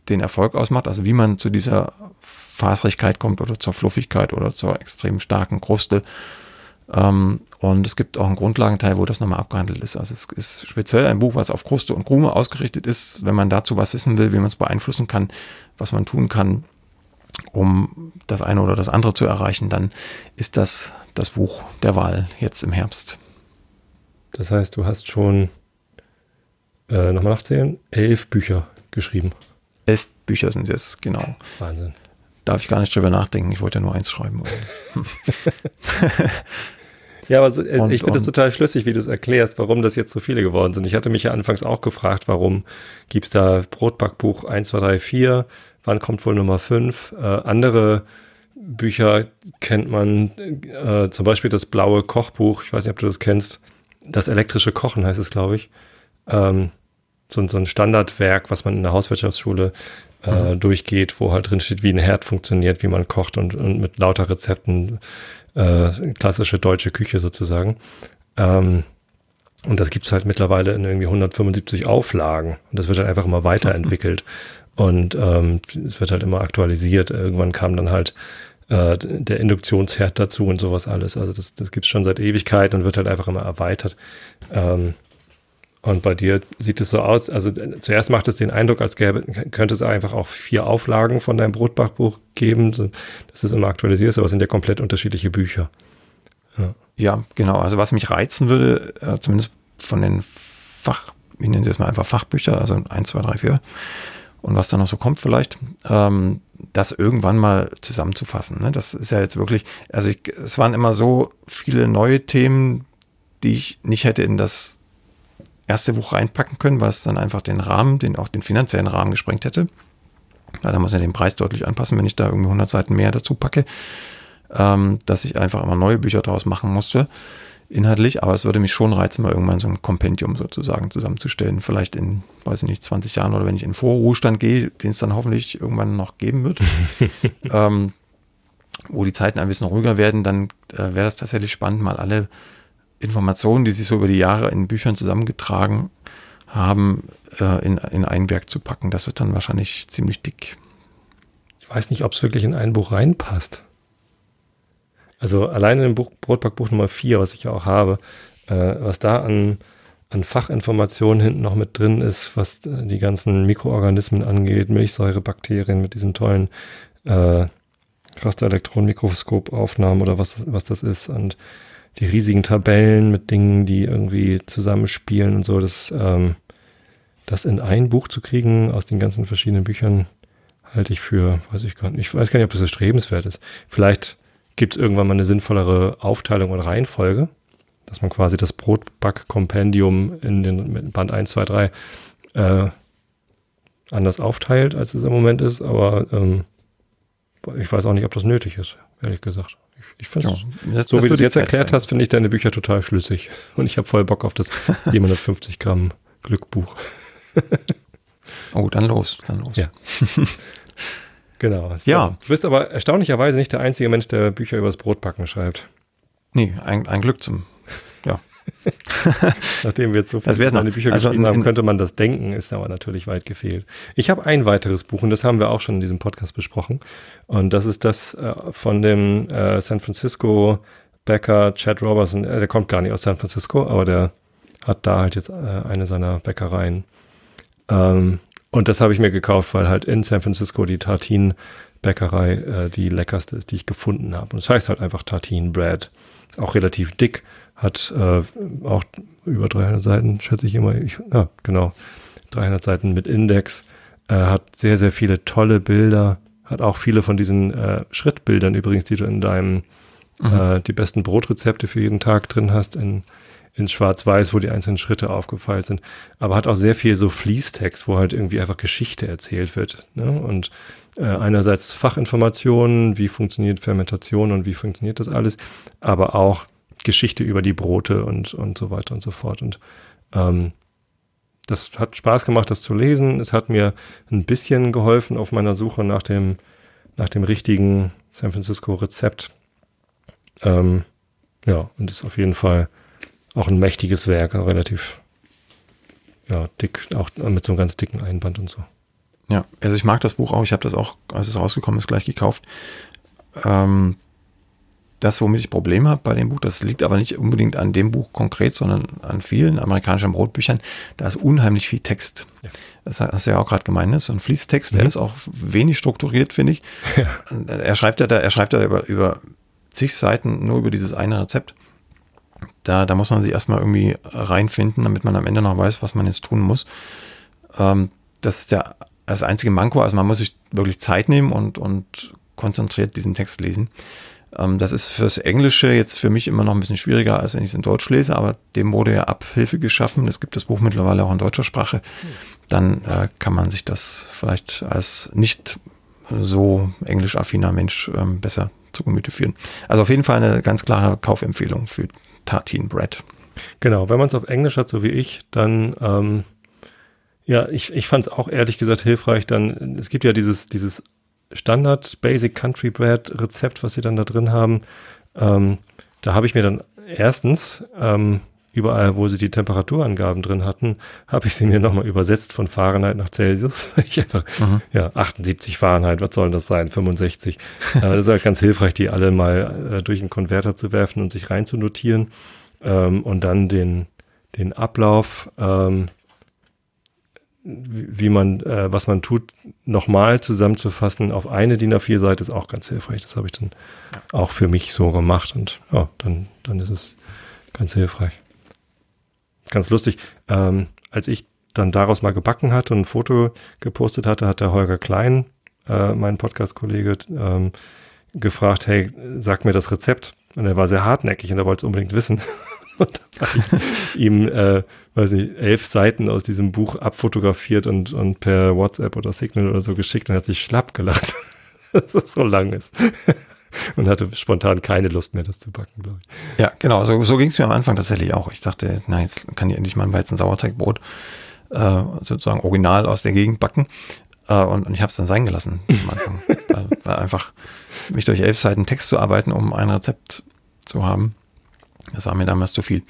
den Erfolg ausmacht, also wie man zu dieser Faserigkeit kommt oder zur Fluffigkeit oder zur extrem starken Kruste. Ähm, und es gibt auch einen Grundlagenteil, wo das nochmal abgehandelt ist. Also es ist speziell ein Buch, was auf Kruste und Krume ausgerichtet ist, wenn man dazu was wissen will, wie man es beeinflussen kann, was man tun kann, um das eine oder das andere zu erreichen, dann ist das das Buch der Wahl jetzt im Herbst. Das heißt, du hast schon, äh, nochmal nachzählen, elf Bücher geschrieben. Elf Bücher sind es, genau. Wahnsinn. Darf ich gar nicht drüber nachdenken, ich wollte ja nur eins schreiben. ja, aber so, äh, und, ich finde das total schlüssig, wie du es erklärst, warum das jetzt so viele geworden sind. Ich hatte mich ja anfangs auch gefragt, warum gibt es da Brotbackbuch 1, 2, 3, 4, wann kommt wohl Nummer 5? Äh, andere Bücher kennt man, äh, zum Beispiel das blaue Kochbuch, ich weiß nicht, ob du das kennst, das elektrische Kochen heißt es, glaube ich. Ähm, so, so, ein Standardwerk, was man in der Hauswirtschaftsschule äh, mhm. durchgeht, wo halt drin steht, wie ein Herd funktioniert, wie man kocht und, und mit lauter Rezepten, äh, klassische deutsche Küche sozusagen. Ähm, und das gibt es halt mittlerweile in irgendwie 175 Auflagen. Und das wird halt einfach immer weiterentwickelt. und ähm, es wird halt immer aktualisiert. Irgendwann kam dann halt äh, der Induktionsherd dazu und sowas alles. Also das, das gibt es schon seit Ewigkeit und wird halt einfach immer erweitert. Ähm, und bei dir sieht es so aus, also zuerst macht es den Eindruck, als gäbe, könnte es einfach auch vier Auflagen von deinem Brotbachbuch geben, dass du es immer aktualisierst, aber es sind ja komplett unterschiedliche Bücher. Ja, ja genau. Also was mich reizen würde, äh, zumindest von den Fach, ich nenne sie jetzt mal einfach Fachbücher, also 1, 2, 3, 4 und was da noch so kommt vielleicht, ähm, das irgendwann mal zusammenzufassen. Ne? Das ist ja jetzt wirklich, also ich, es waren immer so viele neue Themen, die ich nicht hätte in das erste Buch reinpacken können, weil es dann einfach den Rahmen, den auch den finanziellen Rahmen gesprengt hätte. Ja, da muss ich den Preis deutlich anpassen, wenn ich da irgendwie 100 Seiten mehr dazu packe, ähm, dass ich einfach immer neue Bücher daraus machen musste inhaltlich, aber es würde mich schon reizen, mal irgendwann so ein Kompendium sozusagen zusammenzustellen. Vielleicht in, weiß ich nicht, 20 Jahren oder wenn ich in Vorruhestand gehe, den es dann hoffentlich irgendwann noch geben wird, ähm, wo die Zeiten ein bisschen ruhiger werden, dann äh, wäre das tatsächlich spannend, mal alle Informationen, die sich so über die Jahre in Büchern zusammengetragen haben, äh, in, in ein Werk zu packen. Das wird dann wahrscheinlich ziemlich dick. Ich weiß nicht, ob es wirklich in ein Buch reinpasst. Also alleine im Buch, Brotbackbuch Nummer 4, was ich ja auch habe, äh, was da an, an Fachinformationen hinten noch mit drin ist, was äh, die ganzen Mikroorganismen angeht, Milchsäurebakterien mit diesen tollen äh, Rasterelektronenmikroskopaufnahmen oder was, was das ist und die riesigen Tabellen mit Dingen, die irgendwie zusammenspielen und so, das, ähm, das in ein Buch zu kriegen aus den ganzen verschiedenen Büchern, halte ich für, weiß ich gar nicht, ich weiß gar nicht, ob das erstrebenswert ist. Vielleicht gibt es irgendwann mal eine sinnvollere Aufteilung und Reihenfolge, dass man quasi das Brotback-Kompendium in den Band 1, 2, 3 äh, anders aufteilt, als es im Moment ist, aber ähm, ich weiß auch nicht, ob das nötig ist, ehrlich gesagt. Ich, finde ja, so wie du es jetzt erklärt hast, finde ich deine Bücher total schlüssig. Und ich habe voll Bock auf das 750 Gramm Glückbuch. oh, dann los, dann los. Ja. Genau. Ja. Du bist aber erstaunlicherweise nicht der einzige Mensch, der Bücher über das Brotbacken schreibt. Nee, ein, ein Glück zum. Nachdem wir jetzt so viele kleine Bücher also geschrieben haben, könnte man das denken, ist aber natürlich weit gefehlt. Ich habe ein weiteres Buch und das haben wir auch schon in diesem Podcast besprochen. Und das ist das äh, von dem äh, San Francisco Bäcker Chad Robertson. Äh, der kommt gar nicht aus San Francisco, aber der hat da halt jetzt äh, eine seiner Bäckereien. Ähm, und das habe ich mir gekauft, weil halt in San Francisco die Tartine Bäckerei äh, die leckerste ist, die ich gefunden habe. Und das heißt halt einfach Tartine Bread. Ist auch relativ dick, hat äh, auch über 300 Seiten, schätze ich immer. Ich, ja, genau. 300 Seiten mit Index. Äh, hat sehr, sehr viele tolle Bilder. Hat auch viele von diesen äh, Schrittbildern übrigens, die du in deinem, mhm. äh, die besten Brotrezepte für jeden Tag drin hast, in, in Schwarz-Weiß, wo die einzelnen Schritte aufgefallen sind. Aber hat auch sehr viel so Fließtext, wo halt irgendwie einfach Geschichte erzählt wird. Ne? Und äh, einerseits Fachinformationen, wie funktioniert Fermentation und wie funktioniert das alles, aber auch Geschichte über die Brote und, und so weiter und so fort. Und ähm, das hat Spaß gemacht, das zu lesen. Es hat mir ein bisschen geholfen auf meiner Suche nach dem, nach dem richtigen San Francisco Rezept. Ähm, ja, und ist auf jeden Fall auch ein mächtiges Werk, relativ ja, dick, auch mit so einem ganz dicken Einband und so. Ja, also ich mag das Buch auch. Ich habe das auch, als es rausgekommen ist, gleich gekauft. Ähm, das, womit ich Probleme habe bei dem Buch, das liegt aber nicht unbedingt an dem Buch konkret, sondern an vielen amerikanischen Brotbüchern. Da ist unheimlich viel Text. Ja. Das hast du ja auch gerade gemeint, ne? so ein Fließtext, mhm. der ist auch wenig strukturiert, finde ich. Ja. Er schreibt ja da, er schreibt ja über, über zig Seiten nur über dieses eine Rezept. Da, da muss man sich erstmal irgendwie reinfinden, damit man am Ende noch weiß, was man jetzt tun muss. Ähm, das ist ja das einzige Manko. Also man muss sich wirklich Zeit nehmen und, und konzentriert diesen Text lesen. Ähm, das ist fürs Englische jetzt für mich immer noch ein bisschen schwieriger, als wenn ich es in Deutsch lese, aber dem wurde ja Abhilfe geschaffen. Es gibt das Buch mittlerweile auch in deutscher Sprache. Dann äh, kann man sich das vielleicht als nicht so englisch-affiner Mensch ähm, besser zu Gemüte führen. Also auf jeden Fall eine ganz klare Kaufempfehlung für Tartine Bread. Genau, wenn man es auf Englisch hat, so wie ich, dann ähm, ja, ich, ich fand es auch ehrlich gesagt hilfreich. Dann, es gibt ja dieses, dieses Standard Basic Country Bread Rezept, was sie dann da drin haben. Ähm, da habe ich mir dann erstens ähm, überall, wo sie die Temperaturangaben drin hatten, habe ich sie mir nochmal übersetzt von Fahrenheit nach Celsius. ich einfach, mhm. ja, 78 Fahrenheit, was soll das sein? 65. äh, das ist halt ganz hilfreich, die alle mal äh, durch einen Konverter zu werfen und sich rein zu notieren. Ähm, und dann den, den Ablauf ähm, wie man, äh, was man tut, nochmal zusammenzufassen auf eine DIN A4-Seite ist auch ganz hilfreich. Das habe ich dann auch für mich so gemacht und ja, dann, dann ist es ganz hilfreich. Ganz lustig. Ähm, als ich dann daraus mal gebacken hatte und ein Foto gepostet hatte, hat der Holger Klein, äh, mein Podcast-Kollege, ähm, gefragt, hey, sag mir das Rezept. Und er war sehr hartnäckig und er wollte es unbedingt wissen. und dann habe ich ihm äh, weiß nicht, elf Seiten aus diesem Buch abfotografiert und, und per WhatsApp oder Signal oder so geschickt und hat sich schlapp gelacht, dass es so lang ist. und hatte spontan keine Lust mehr, das zu backen, glaube ich. Ja, genau. So, so ging es mir am Anfang tatsächlich auch. Ich dachte, na, jetzt kann ich endlich mal ein Weizen-Sauerteigbrot äh, sozusagen original aus der Gegend backen. Äh, und, und ich habe es dann sein gelassen am Anfang. weil, weil einfach mich durch elf Seiten Text zu arbeiten, um ein Rezept zu haben, das war mir damals zu viel.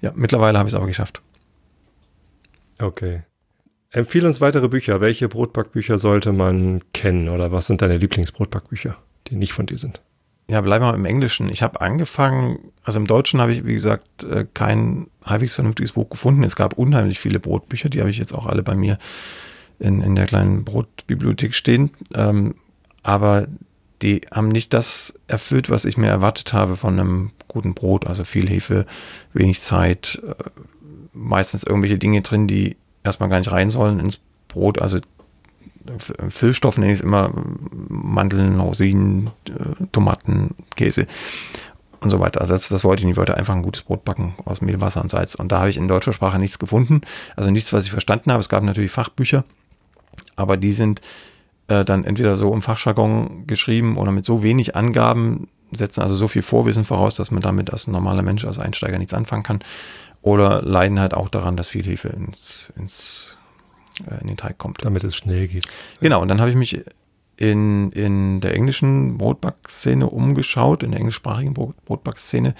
Ja, mittlerweile habe ich es aber geschafft. Okay. Empfehle uns weitere Bücher. Welche Brotbackbücher sollte man kennen oder was sind deine Lieblingsbrotbackbücher, die nicht von dir sind? Ja, bleiben wir im Englischen. Ich habe angefangen, also im Deutschen habe ich, wie gesagt, äh, kein halbwegs vernünftiges Buch gefunden. Es gab unheimlich viele Brotbücher, die habe ich jetzt auch alle bei mir in, in der kleinen Brotbibliothek stehen. Ähm, aber die haben nicht das erfüllt, was ich mir erwartet habe von einem guten Brot. Also viel Hefe, wenig Zeit, äh, meistens irgendwelche Dinge drin, die erstmal gar nicht rein sollen ins Brot. Also Füllstoff nenne ich es immer, Mandeln, Rosinen, äh, Tomaten, Käse und so weiter. Also das, das wollte ich nicht. Ich wollte einfach ein gutes Brot backen aus Mehl, Wasser und Salz. Und da habe ich in deutscher Sprache nichts gefunden. Also nichts, was ich verstanden habe. Es gab natürlich Fachbücher, aber die sind äh, dann entweder so im Fachjargon geschrieben oder mit so wenig Angaben, setzen also so viel Vorwissen voraus, dass man damit als normaler Mensch, als Einsteiger nichts anfangen kann. Oder leiden halt auch daran, dass viel Hefe ins, ins, äh, in den Teig kommt. Damit es schnell geht. Genau, und dann habe ich mich in, in der englischen Brotbackszene umgeschaut, in der englischsprachigen Brot, Brotbackszene.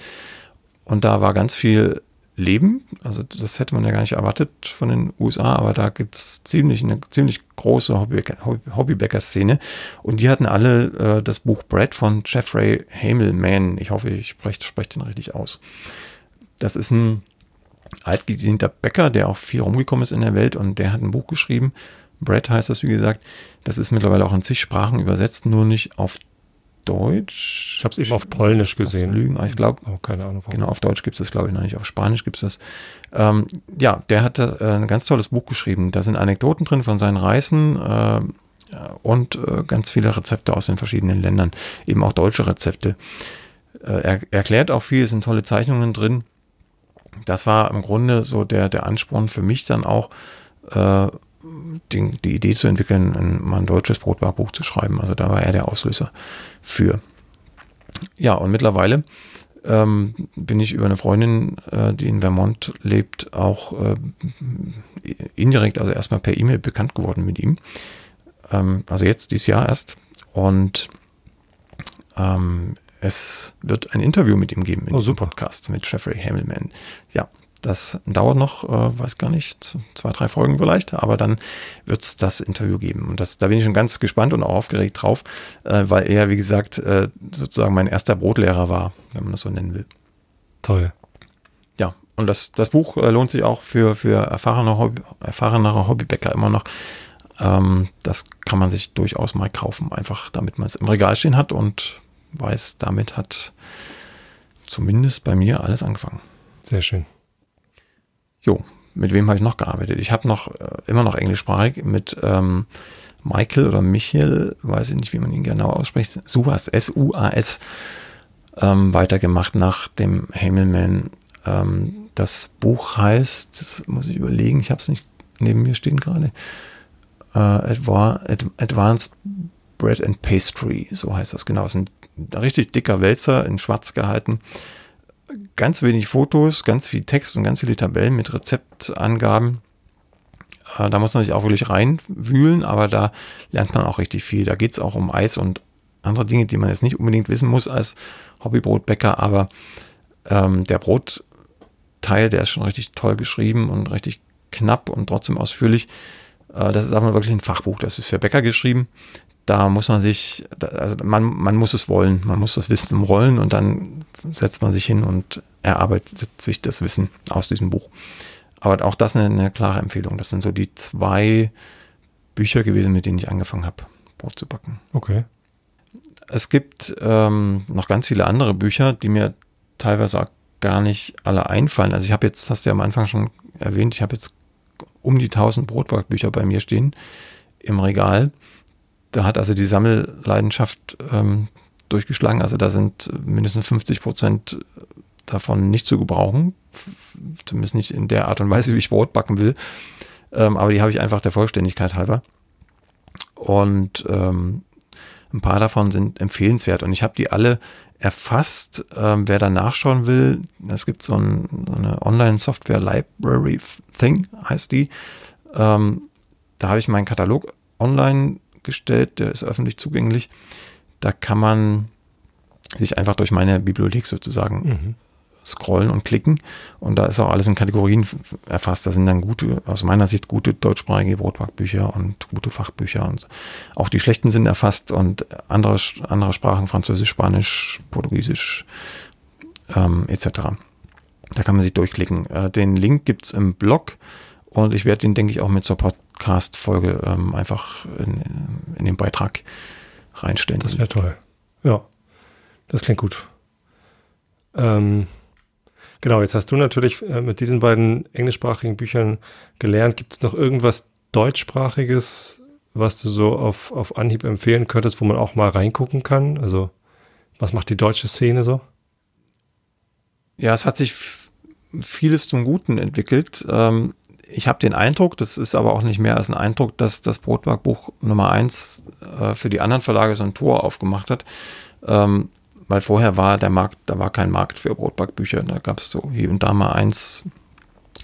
Und da war ganz viel leben. Also das hätte man ja gar nicht erwartet von den USA, aber da gibt es ziemlich eine ziemlich große Hobbybäcker-Szene. Und die hatten alle äh, das Buch Bread von Jeffrey Hamelman. Ich hoffe, ich spreche sprech den richtig aus. Das ist ein altgedienter Bäcker, der auch viel rumgekommen ist in der Welt und der hat ein Buch geschrieben. Bread heißt das, wie gesagt. Das ist mittlerweile auch in zig Sprachen übersetzt, nur nicht auf Deutsch. Ich habe es eben auf Polnisch gesehen. Lügen, ich glaube. Oh, keine Ahnung. Warum. Genau, auf Deutsch gibt es das, glaube ich, noch nicht. Auf Spanisch gibt es das. Ähm, ja, der hatte äh, ein ganz tolles Buch geschrieben. Da sind Anekdoten drin von seinen Reisen äh, und äh, ganz viele Rezepte aus den verschiedenen Ländern. Eben auch deutsche Rezepte. Äh, er erklärt auch viel, es sind tolle Zeichnungen drin. Das war im Grunde so der, der Ansporn für mich dann auch, äh, die, die Idee zu entwickeln, ein, mal ein deutsches Brotbackbuch zu schreiben. Also da war er der Auslöser für. Ja, und mittlerweile ähm, bin ich über eine Freundin, äh, die in Vermont lebt, auch äh, indirekt, also erstmal per E-Mail bekannt geworden mit ihm. Ähm, also jetzt dieses Jahr erst. Und ähm, es wird ein Interview mit ihm geben in oh, diesem Podcast mit Jeffrey Hamilman. Ja, das dauert noch, äh, weiß gar nicht, zwei, drei Folgen vielleicht, aber dann wird es das Interview geben. Und das, da bin ich schon ganz gespannt und auch aufgeregt drauf, äh, weil er, wie gesagt, äh, sozusagen mein erster Brotlehrer war, wenn man das so nennen will. Toll. Ja, und das, das Buch äh, lohnt sich auch für, für erfahrene Hobby, erfahrenere Hobbybäcker immer noch. Ähm, das kann man sich durchaus mal kaufen, einfach damit man es im Regal stehen hat und weiß, damit hat zumindest bei mir alles angefangen. Sehr schön. Jo, mit wem habe ich noch gearbeitet? Ich habe noch äh, immer noch englischsprachig mit ähm, Michael oder Michael, weiß ich nicht, wie man ihn genau ausspricht, Suas, S-U-A-S, ähm, weitergemacht nach dem Hamilman. Ähm, das Buch heißt, das muss ich überlegen, ich habe es nicht neben mir stehen gerade, äh, Advanced Bread and Pastry, so heißt das genau. Es ist ein richtig dicker Wälzer in schwarz gehalten ganz wenig Fotos, ganz viel Text und ganz viele Tabellen mit Rezeptangaben. Äh, da muss man sich auch wirklich reinwühlen, aber da lernt man auch richtig viel. Da geht es auch um Eis und andere Dinge, die man jetzt nicht unbedingt wissen muss als Hobbybrotbäcker, aber ähm, der Brotteil, der ist schon richtig toll geschrieben und richtig knapp und trotzdem ausführlich. Äh, das ist aber wirklich ein Fachbuch, das ist für Bäcker geschrieben da muss man sich, also man, man muss es wollen, man muss das Wissen rollen und dann setzt man sich hin und erarbeitet sich das Wissen aus diesem Buch. Aber auch das eine, eine klare Empfehlung. Das sind so die zwei Bücher gewesen, mit denen ich angefangen habe, Brot zu backen. Okay. Es gibt ähm, noch ganz viele andere Bücher, die mir teilweise auch gar nicht alle einfallen. Also ich habe jetzt, hast du ja am Anfang schon erwähnt, ich habe jetzt um die 1000 Brotbackbücher bei mir stehen im Regal da hat also die Sammelleidenschaft ähm, durchgeschlagen. Also da sind mindestens 50 Prozent davon nicht zu gebrauchen. Zumindest nicht in der Art und Weise, wie ich Brot backen will. Ähm, aber die habe ich einfach der Vollständigkeit halber. Und ähm, ein paar davon sind empfehlenswert. Und ich habe die alle erfasst. Ähm, wer da nachschauen will, es gibt so, ein, so eine Online-Software Library Thing, heißt die. Ähm, da habe ich meinen Katalog online gestellt, der ist öffentlich zugänglich. Da kann man sich einfach durch meine Bibliothek sozusagen mhm. scrollen und klicken. Und da ist auch alles in Kategorien erfasst. Da sind dann gute, aus meiner Sicht gute deutschsprachige Brotbackbücher und gute Fachbücher. Und auch die schlechten sind erfasst und andere, andere Sprachen, Französisch, Spanisch, Portugiesisch ähm, etc. Da kann man sich durchklicken. Äh, den Link gibt es im Blog und ich werde den, denke ich, auch mit zur Podcast-Folge ähm, einfach in, in, den Beitrag reinstellen. Das wäre toll. Ja, das klingt gut. Ähm, genau, jetzt hast du natürlich äh, mit diesen beiden englischsprachigen Büchern gelernt. Gibt es noch irgendwas deutschsprachiges, was du so auf, auf Anhieb empfehlen könntest, wo man auch mal reingucken kann? Also, was macht die deutsche Szene so? Ja, es hat sich vieles zum Guten entwickelt. Ähm, ich habe den Eindruck, das ist aber auch nicht mehr als ein Eindruck, dass das Brotbackbuch Nummer eins äh, für die anderen Verlage so ein Tor aufgemacht hat. Ähm, weil vorher war der Markt, da war kein Markt für Brotbackbücher. Da gab es so hier und da mal eins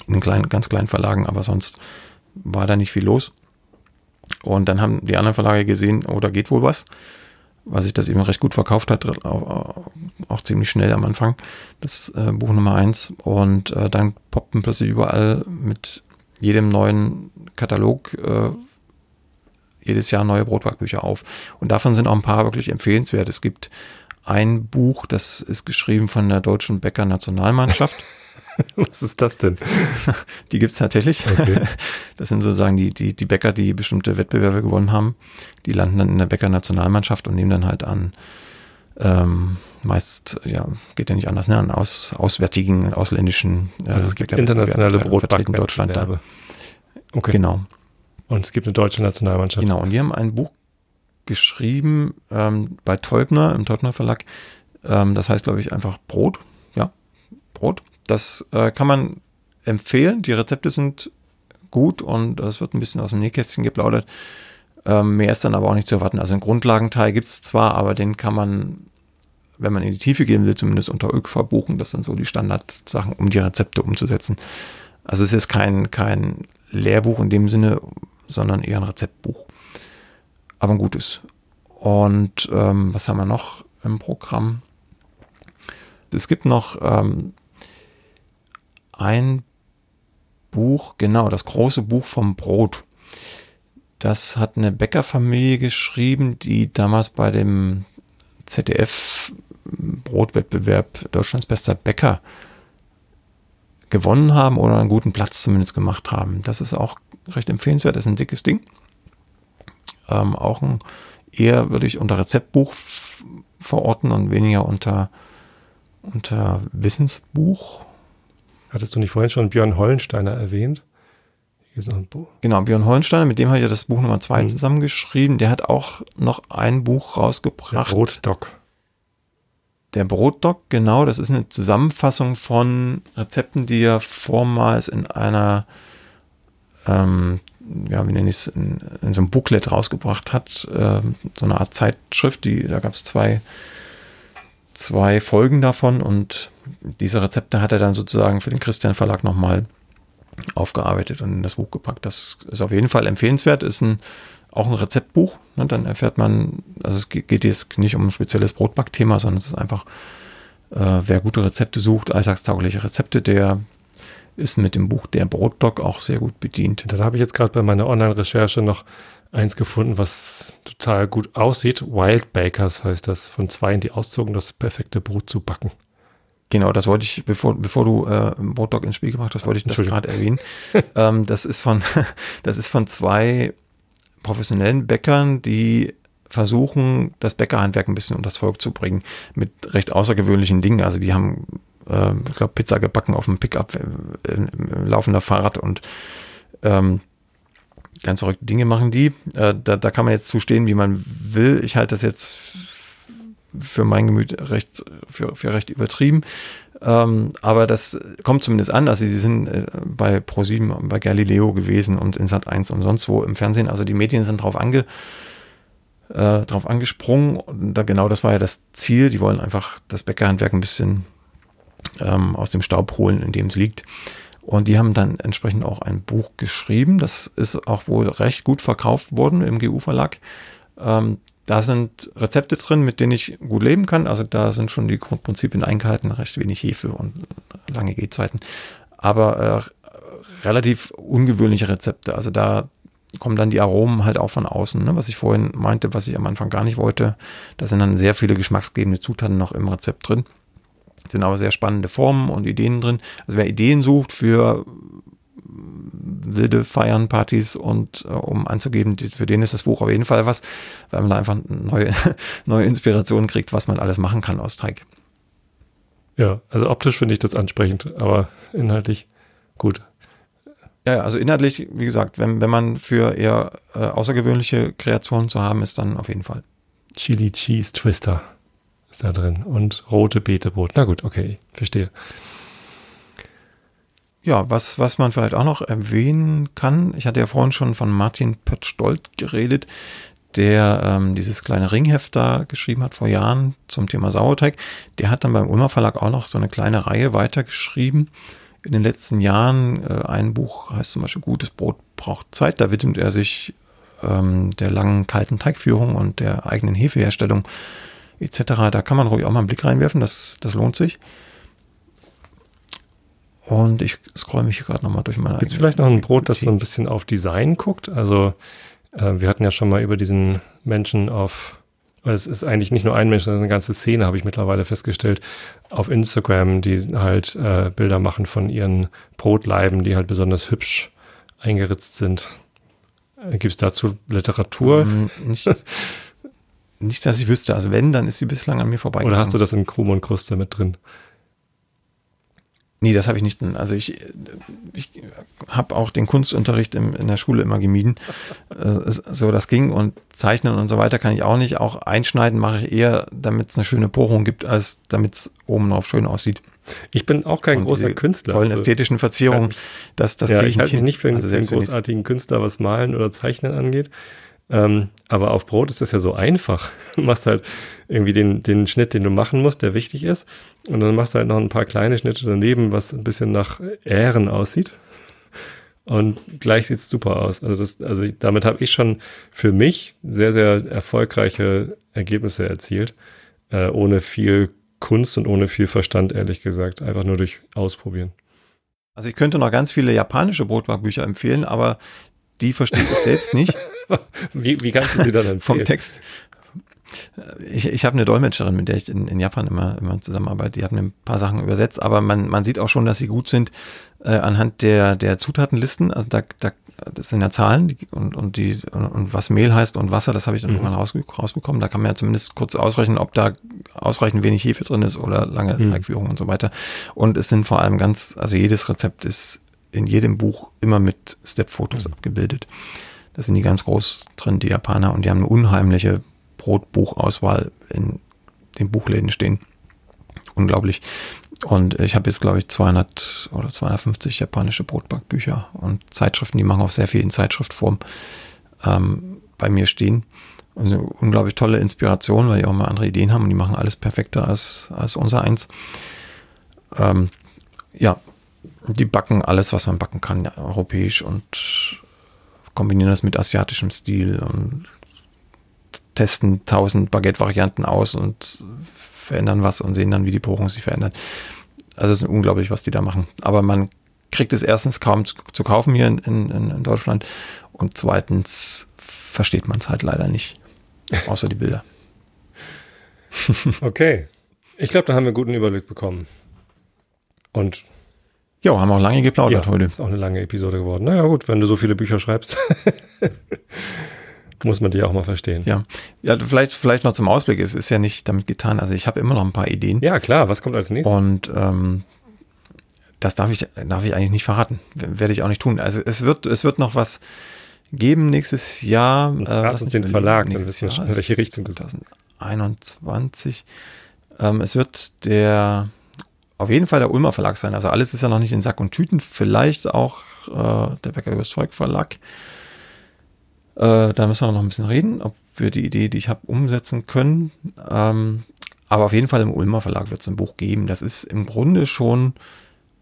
in kleinen, ganz kleinen Verlagen, aber sonst war da nicht viel los. Und dann haben die anderen Verlage gesehen, oh, da geht wohl was. weil sich das eben recht gut verkauft hat, auch, auch ziemlich schnell am Anfang, das äh, Buch Nummer eins. Und äh, dann poppten plötzlich überall mit jedem neuen Katalog äh, jedes Jahr neue Brotbackbücher auf. Und davon sind auch ein paar wirklich empfehlenswert. Es gibt ein Buch, das ist geschrieben von der deutschen Bäcker-Nationalmannschaft. Was ist das denn? Die gibt es tatsächlich. Okay. Das sind sozusagen die, die, die Bäcker, die bestimmte Wettbewerbe gewonnen haben. Die landen dann in der Bäcker-Nationalmannschaft und nehmen dann halt an, ähm, meist, ja, geht ja nicht anders, ne, an aus, auswärtigen, ausländischen. Äh, also es gibt internationale Brotbacken Deutschland da. Okay. Genau. Und es gibt eine deutsche Nationalmannschaft. Genau, und die haben ein Buch geschrieben ähm, bei Teubner, im Teubner Verlag. Ähm, das heißt, glaube ich, einfach Brot. Ja, Brot. Das äh, kann man empfehlen. Die Rezepte sind gut und es wird ein bisschen aus dem Nähkästchen geplaudert. Ähm, mehr ist dann aber auch nicht zu erwarten. Also einen Grundlagenteil gibt es zwar, aber den kann man, wenn man in die Tiefe gehen will, zumindest unter ÖK verbuchen. Das sind so die Standardsachen, um die Rezepte umzusetzen. Also es ist kein, kein Lehrbuch in dem Sinne, sondern eher ein Rezeptbuch aber ein gutes. Und ähm, was haben wir noch im Programm? Es gibt noch ähm, ein Buch, genau, das große Buch vom Brot. Das hat eine Bäckerfamilie geschrieben, die damals bei dem ZDF Brotwettbewerb Deutschlands bester Bäcker gewonnen haben oder einen guten Platz zumindest gemacht haben. Das ist auch recht empfehlenswert, das ist ein dickes Ding. Ähm, auch ein eher würde ich unter Rezeptbuch verorten und weniger unter, unter Wissensbuch. Hattest du nicht vorhin schon Björn Hollensteiner erwähnt? Genau, Björn Hollensteiner, mit dem habe ich ja das Buch Nummer zwei mhm. zusammengeschrieben. Der hat auch noch ein Buch rausgebracht. Der Brotdoc. Der Brotdoc, genau, das ist eine Zusammenfassung von Rezepten, die er vormals in einer ähm, ja, wie nenne ich es, in, in, so einem Booklet rausgebracht hat, äh, so eine Art Zeitschrift, die, da gab es zwei, zwei Folgen davon und diese Rezepte hat er dann sozusagen für den Christian Verlag nochmal aufgearbeitet und in das Buch gepackt. Das ist auf jeden Fall empfehlenswert, ist ein, auch ein Rezeptbuch. Ne? Dann erfährt man, also es geht jetzt nicht um ein spezielles Brotbackthema, sondern es ist einfach, äh, wer gute Rezepte sucht, alltagstaugliche Rezepte, der ist mit dem Buch Der Brotdoc auch sehr gut bedient. Da habe ich jetzt gerade bei meiner Online-Recherche noch eins gefunden, was total gut aussieht. Wild Bakers heißt das, von zwei, die auszogen, das perfekte Brot zu backen. Genau, das wollte ich, bevor, bevor du äh, Brotdog ins Spiel gemacht hast, wollte ich das gerade erwähnen. ähm, das ist von, das ist von zwei professionellen Bäckern, die versuchen, das Bäckerhandwerk ein bisschen unter das Volk zu bringen, mit recht außergewöhnlichen Dingen. Also die haben äh, ich glaube, Pizza gebacken auf dem Pickup, äh, laufender Fahrrad und ähm, ganz verrückte Dinge machen die. Äh, da, da kann man jetzt zustehen, wie man will. Ich halte das jetzt für mein Gemüt recht, für, für recht übertrieben. Ähm, aber das kommt zumindest an. Also sie sind äh, bei ProSieben, bei Galileo gewesen und in Sat 1 und sonst wo im Fernsehen. Also die Medien sind drauf ange, äh, drauf angesprungen. Und da, genau das war ja das Ziel. Die wollen einfach das Bäckerhandwerk ein bisschen ähm, aus dem Staub holen, in dem es liegt. Und die haben dann entsprechend auch ein Buch geschrieben. Das ist auch wohl recht gut verkauft worden im GU-Verlag. Ähm, da sind Rezepte drin, mit denen ich gut leben kann. Also da sind schon die Grundprinzipien eingehalten, recht wenig Hefe und lange Gehzeiten. Aber äh, relativ ungewöhnliche Rezepte. Also da kommen dann die Aromen halt auch von außen, ne? was ich vorhin meinte, was ich am Anfang gar nicht wollte. Da sind dann sehr viele geschmacksgebende Zutaten noch im Rezept drin sind aber sehr spannende Formen und Ideen drin. Also wer Ideen sucht für wilde Feiern, Partys und äh, um anzugeben, die, für den ist das Buch auf jeden Fall was, weil man da einfach neue, neue Inspirationen kriegt, was man alles machen kann aus Teig. Ja, also optisch finde ich das ansprechend, aber inhaltlich gut. Ja, also inhaltlich, wie gesagt, wenn, wenn man für eher äh, außergewöhnliche Kreationen zu haben ist, dann auf jeden Fall. Chili Cheese Twister ist da drin. Und rote Beetebrot. Na gut, okay, verstehe. Ja, was, was man vielleicht auch noch erwähnen kann, ich hatte ja vorhin schon von Martin Pötzstolt geredet, der ähm, dieses kleine Ringheft da geschrieben hat vor Jahren zum Thema Sauerteig. Der hat dann beim Ulmer Verlag auch noch so eine kleine Reihe weitergeschrieben. In den letzten Jahren äh, ein Buch heißt zum Beispiel Gutes Brot braucht Zeit. Da widmet er sich ähm, der langen kalten Teigführung und der eigenen Hefeherstellung etc. Da kann man ruhig auch mal einen Blick reinwerfen, das, das lohnt sich. Und ich scroll mich hier gerade nochmal durch meine. Gibt es vielleicht noch ein Brot, das so ein bisschen auf Design guckt? Also äh, wir hatten ja schon mal über diesen Menschen auf, es ist eigentlich nicht nur ein Mensch, sondern eine ganze Szene, habe ich mittlerweile festgestellt, auf Instagram, die halt äh, Bilder machen von ihren Brotleiben, die halt besonders hübsch eingeritzt sind. Äh, Gibt es dazu Literatur? Ähm, nicht, nicht, dass ich wüsste. Also wenn, dann ist sie bislang an mir vorbei. Oder hast du das in Krumm und Kruste mit drin? Nee, das habe ich nicht. Also ich, ich habe auch den Kunstunterricht im, in der Schule immer gemieden. Äh, so das ging und zeichnen und so weiter kann ich auch nicht. Auch einschneiden mache ich eher, damit es eine schöne Bohrung gibt, als damit es oben drauf schön aussieht. Ich bin auch kein und großer Künstler. Tollen also, ästhetischen Verzierungen, das, das ja, ich, ich halte mich nicht für einen, also einen großartigen Künstler, was Malen oder Zeichnen angeht. Ähm, aber auf Brot ist das ja so einfach. Du machst halt irgendwie den, den Schnitt, den du machen musst, der wichtig ist. Und dann machst du halt noch ein paar kleine Schnitte daneben, was ein bisschen nach Ähren aussieht. Und gleich sieht es super aus. Also, das, also damit habe ich schon für mich sehr, sehr erfolgreiche Ergebnisse erzielt. Äh, ohne viel Kunst und ohne viel Verstand, ehrlich gesagt. Einfach nur durch Ausprobieren. Also ich könnte noch ganz viele japanische Brotbackbücher empfehlen, aber die verstehe ich selbst nicht. wie, wie kannst du sie dann empfehlen? Vom Text. Ich, ich habe eine Dolmetscherin, mit der ich in, in Japan immer, immer zusammenarbeite. Die hat mir ein paar Sachen übersetzt, aber man, man sieht auch schon, dass sie gut sind äh, anhand der, der Zutatenlisten. Also da, da, das sind ja Zahlen die, und, und, die, und, und, was Mehl heißt und Wasser, das habe ich dann mhm. irgendwann raus, rausbekommen. Da kann man ja zumindest kurz ausrechnen, ob da ausreichend wenig Hefe drin ist oder lange mhm. Teigführung und so weiter. Und es sind vor allem ganz, also jedes Rezept ist in jedem Buch immer mit Step-Fotos mhm. abgebildet. Das sind die ganz groß drin, die Japaner, und die haben eine unheimliche Brotbuchauswahl in den Buchläden stehen. Unglaublich. Und ich habe jetzt, glaube ich, 200 oder 250 japanische Brotbackbücher und Zeitschriften, die machen auf sehr vielen Zeitschriftform ähm, bei mir stehen. Eine unglaublich tolle Inspiration, weil die auch mal andere Ideen haben und die machen alles perfekter als, als unser eins. Ähm, ja, die backen alles, was man backen kann, europäisch und kombinieren das mit asiatischem Stil und testen tausend Baguette-Varianten aus und verändern was und sehen dann, wie die Bohrung sich verändert. Also es ist unglaublich, was die da machen. Aber man kriegt es erstens kaum zu, zu kaufen hier in, in, in, Deutschland und zweitens versteht man es halt leider nicht, außer die Bilder. okay. Ich glaube, da haben wir einen guten Überblick bekommen. Und ja, haben auch lange geplaudert ja, heute. Ist auch eine lange Episode geworden. Naja, gut, wenn du so viele Bücher schreibst, muss man die auch mal verstehen. Ja, ja vielleicht, vielleicht noch zum Ausblick. Es ist ja nicht damit getan. Also ich habe immer noch ein paar Ideen. Ja, klar. Was kommt als nächstes? Und ähm, das darf ich, darf ich eigentlich nicht verraten. Werde ich auch nicht tun. Also es wird, es wird noch was geben nächstes Jahr. Und äh, uns den Verlag, wir in welche Richtung 2021. Ähm, es wird der auf jeden Fall der Ulmer Verlag sein. Also alles ist ja noch nicht in Sack und Tüten. Vielleicht auch äh, der Becker Volk Verlag. Äh, da müssen wir noch ein bisschen reden, ob wir die Idee, die ich habe, umsetzen können. Ähm, aber auf jeden Fall im Ulmer Verlag wird es ein Buch geben. Das ist im Grunde schon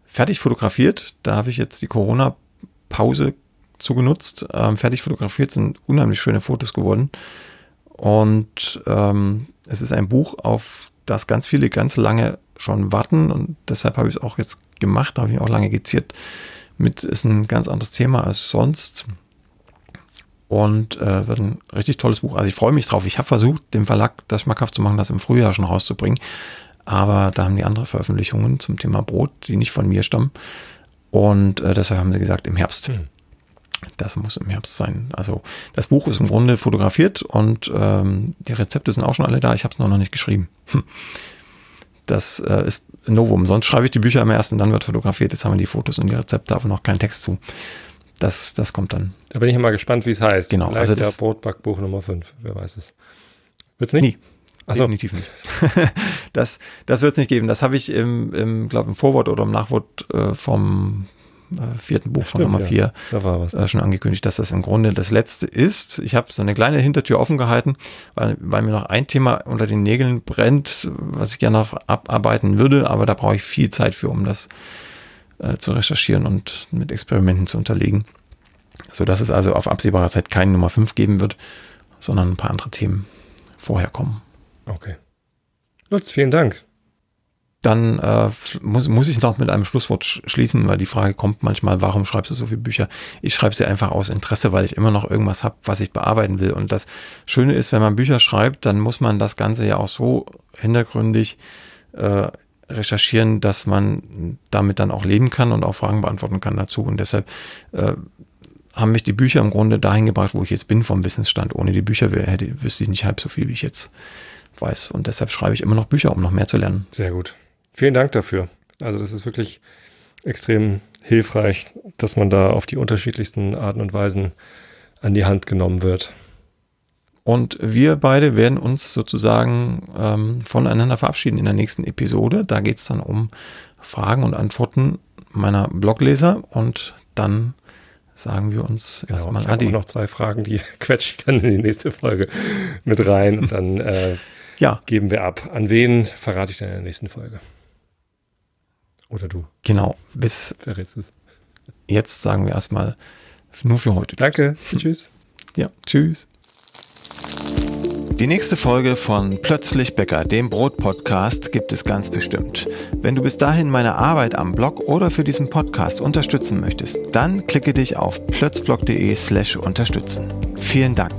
fertig fotografiert. Da habe ich jetzt die Corona-Pause zugenutzt. Ähm, fertig fotografiert sind unheimlich schöne Fotos geworden. Und ähm, es ist ein Buch, auf das ganz viele ganz lange schon warten und deshalb habe ich es auch jetzt gemacht, da habe ich auch lange geziert mit, ist ein ganz anderes Thema als sonst und äh, wird ein richtig tolles Buch. Also ich freue mich drauf. Ich habe versucht, dem Verlag das schmackhaft zu machen, das im Frühjahr schon rauszubringen, aber da haben die andere Veröffentlichungen zum Thema Brot, die nicht von mir stammen und äh, deshalb haben sie gesagt, im Herbst. Hm. Das muss im Herbst sein. Also das Buch ist im Grunde fotografiert und ähm, die Rezepte sind auch schon alle da. Ich habe es nur noch nicht geschrieben. Hm. Das äh, ist Novum. Sonst schreibe ich die Bücher immer erst und dann wird fotografiert. Jetzt haben wir die Fotos und die Rezepte, aber noch keinen Text zu. Das, das kommt dann. Da bin ich immer gespannt, wie es heißt. Genau. Vielleicht also das Brotbackbuch Nummer 5. Wer weiß es. Wird's nicht? Nie. Achso. Definitiv nicht. das das wird es nicht geben. Das habe ich im, im glaube im Vorwort oder im Nachwort äh, vom äh, vierten Buch von Nummer vier ja. äh, schon angekündigt, dass das im Grunde das letzte ist. Ich habe so eine kleine Hintertür offen gehalten, weil, weil mir noch ein Thema unter den Nägeln brennt, was ich gerne abarbeiten würde, aber da brauche ich viel Zeit für, um das äh, zu recherchieren und mit Experimenten zu unterlegen. Sodass es also auf absehbare Zeit keine Nummer 5 geben wird, sondern ein paar andere Themen vorher kommen. Okay. Lutz, vielen Dank. Dann äh, muss, muss ich noch mit einem Schlusswort schließen, weil die Frage kommt manchmal, warum schreibst du so viele Bücher? Ich schreibe sie einfach aus Interesse, weil ich immer noch irgendwas habe, was ich bearbeiten will. Und das Schöne ist, wenn man Bücher schreibt, dann muss man das Ganze ja auch so hintergründig äh, recherchieren, dass man damit dann auch leben kann und auch Fragen beantworten kann dazu. Und deshalb äh, haben mich die Bücher im Grunde dahin gebracht, wo ich jetzt bin vom Wissensstand. Ohne die Bücher hätte, wüsste ich nicht halb so viel, wie ich jetzt weiß. Und deshalb schreibe ich immer noch Bücher, um noch mehr zu lernen. Sehr gut. Vielen Dank dafür. Also das ist wirklich extrem hilfreich, dass man da auf die unterschiedlichsten Arten und Weisen an die Hand genommen wird. Und wir beide werden uns sozusagen ähm, voneinander verabschieden in der nächsten Episode. Da geht es dann um Fragen und Antworten meiner Blogleser und dann sagen wir uns genau, erstmal ich Adi. Ich noch zwei Fragen, die quetsche ich dann in die nächste Folge mit rein und dann äh, ja. geben wir ab. An wen verrate ich dann in der nächsten Folge? Oder du? Genau, bis verrätst es. Jetzt sagen wir erstmal nur für heute. Danke, tschüss. Ja, tschüss. Die nächste Folge von Plötzlich Bäcker, dem Brot-Podcast, gibt es ganz bestimmt. Wenn du bis dahin meine Arbeit am Blog oder für diesen Podcast unterstützen möchtest, dann klicke dich auf plötzblog.de slash unterstützen. Vielen Dank.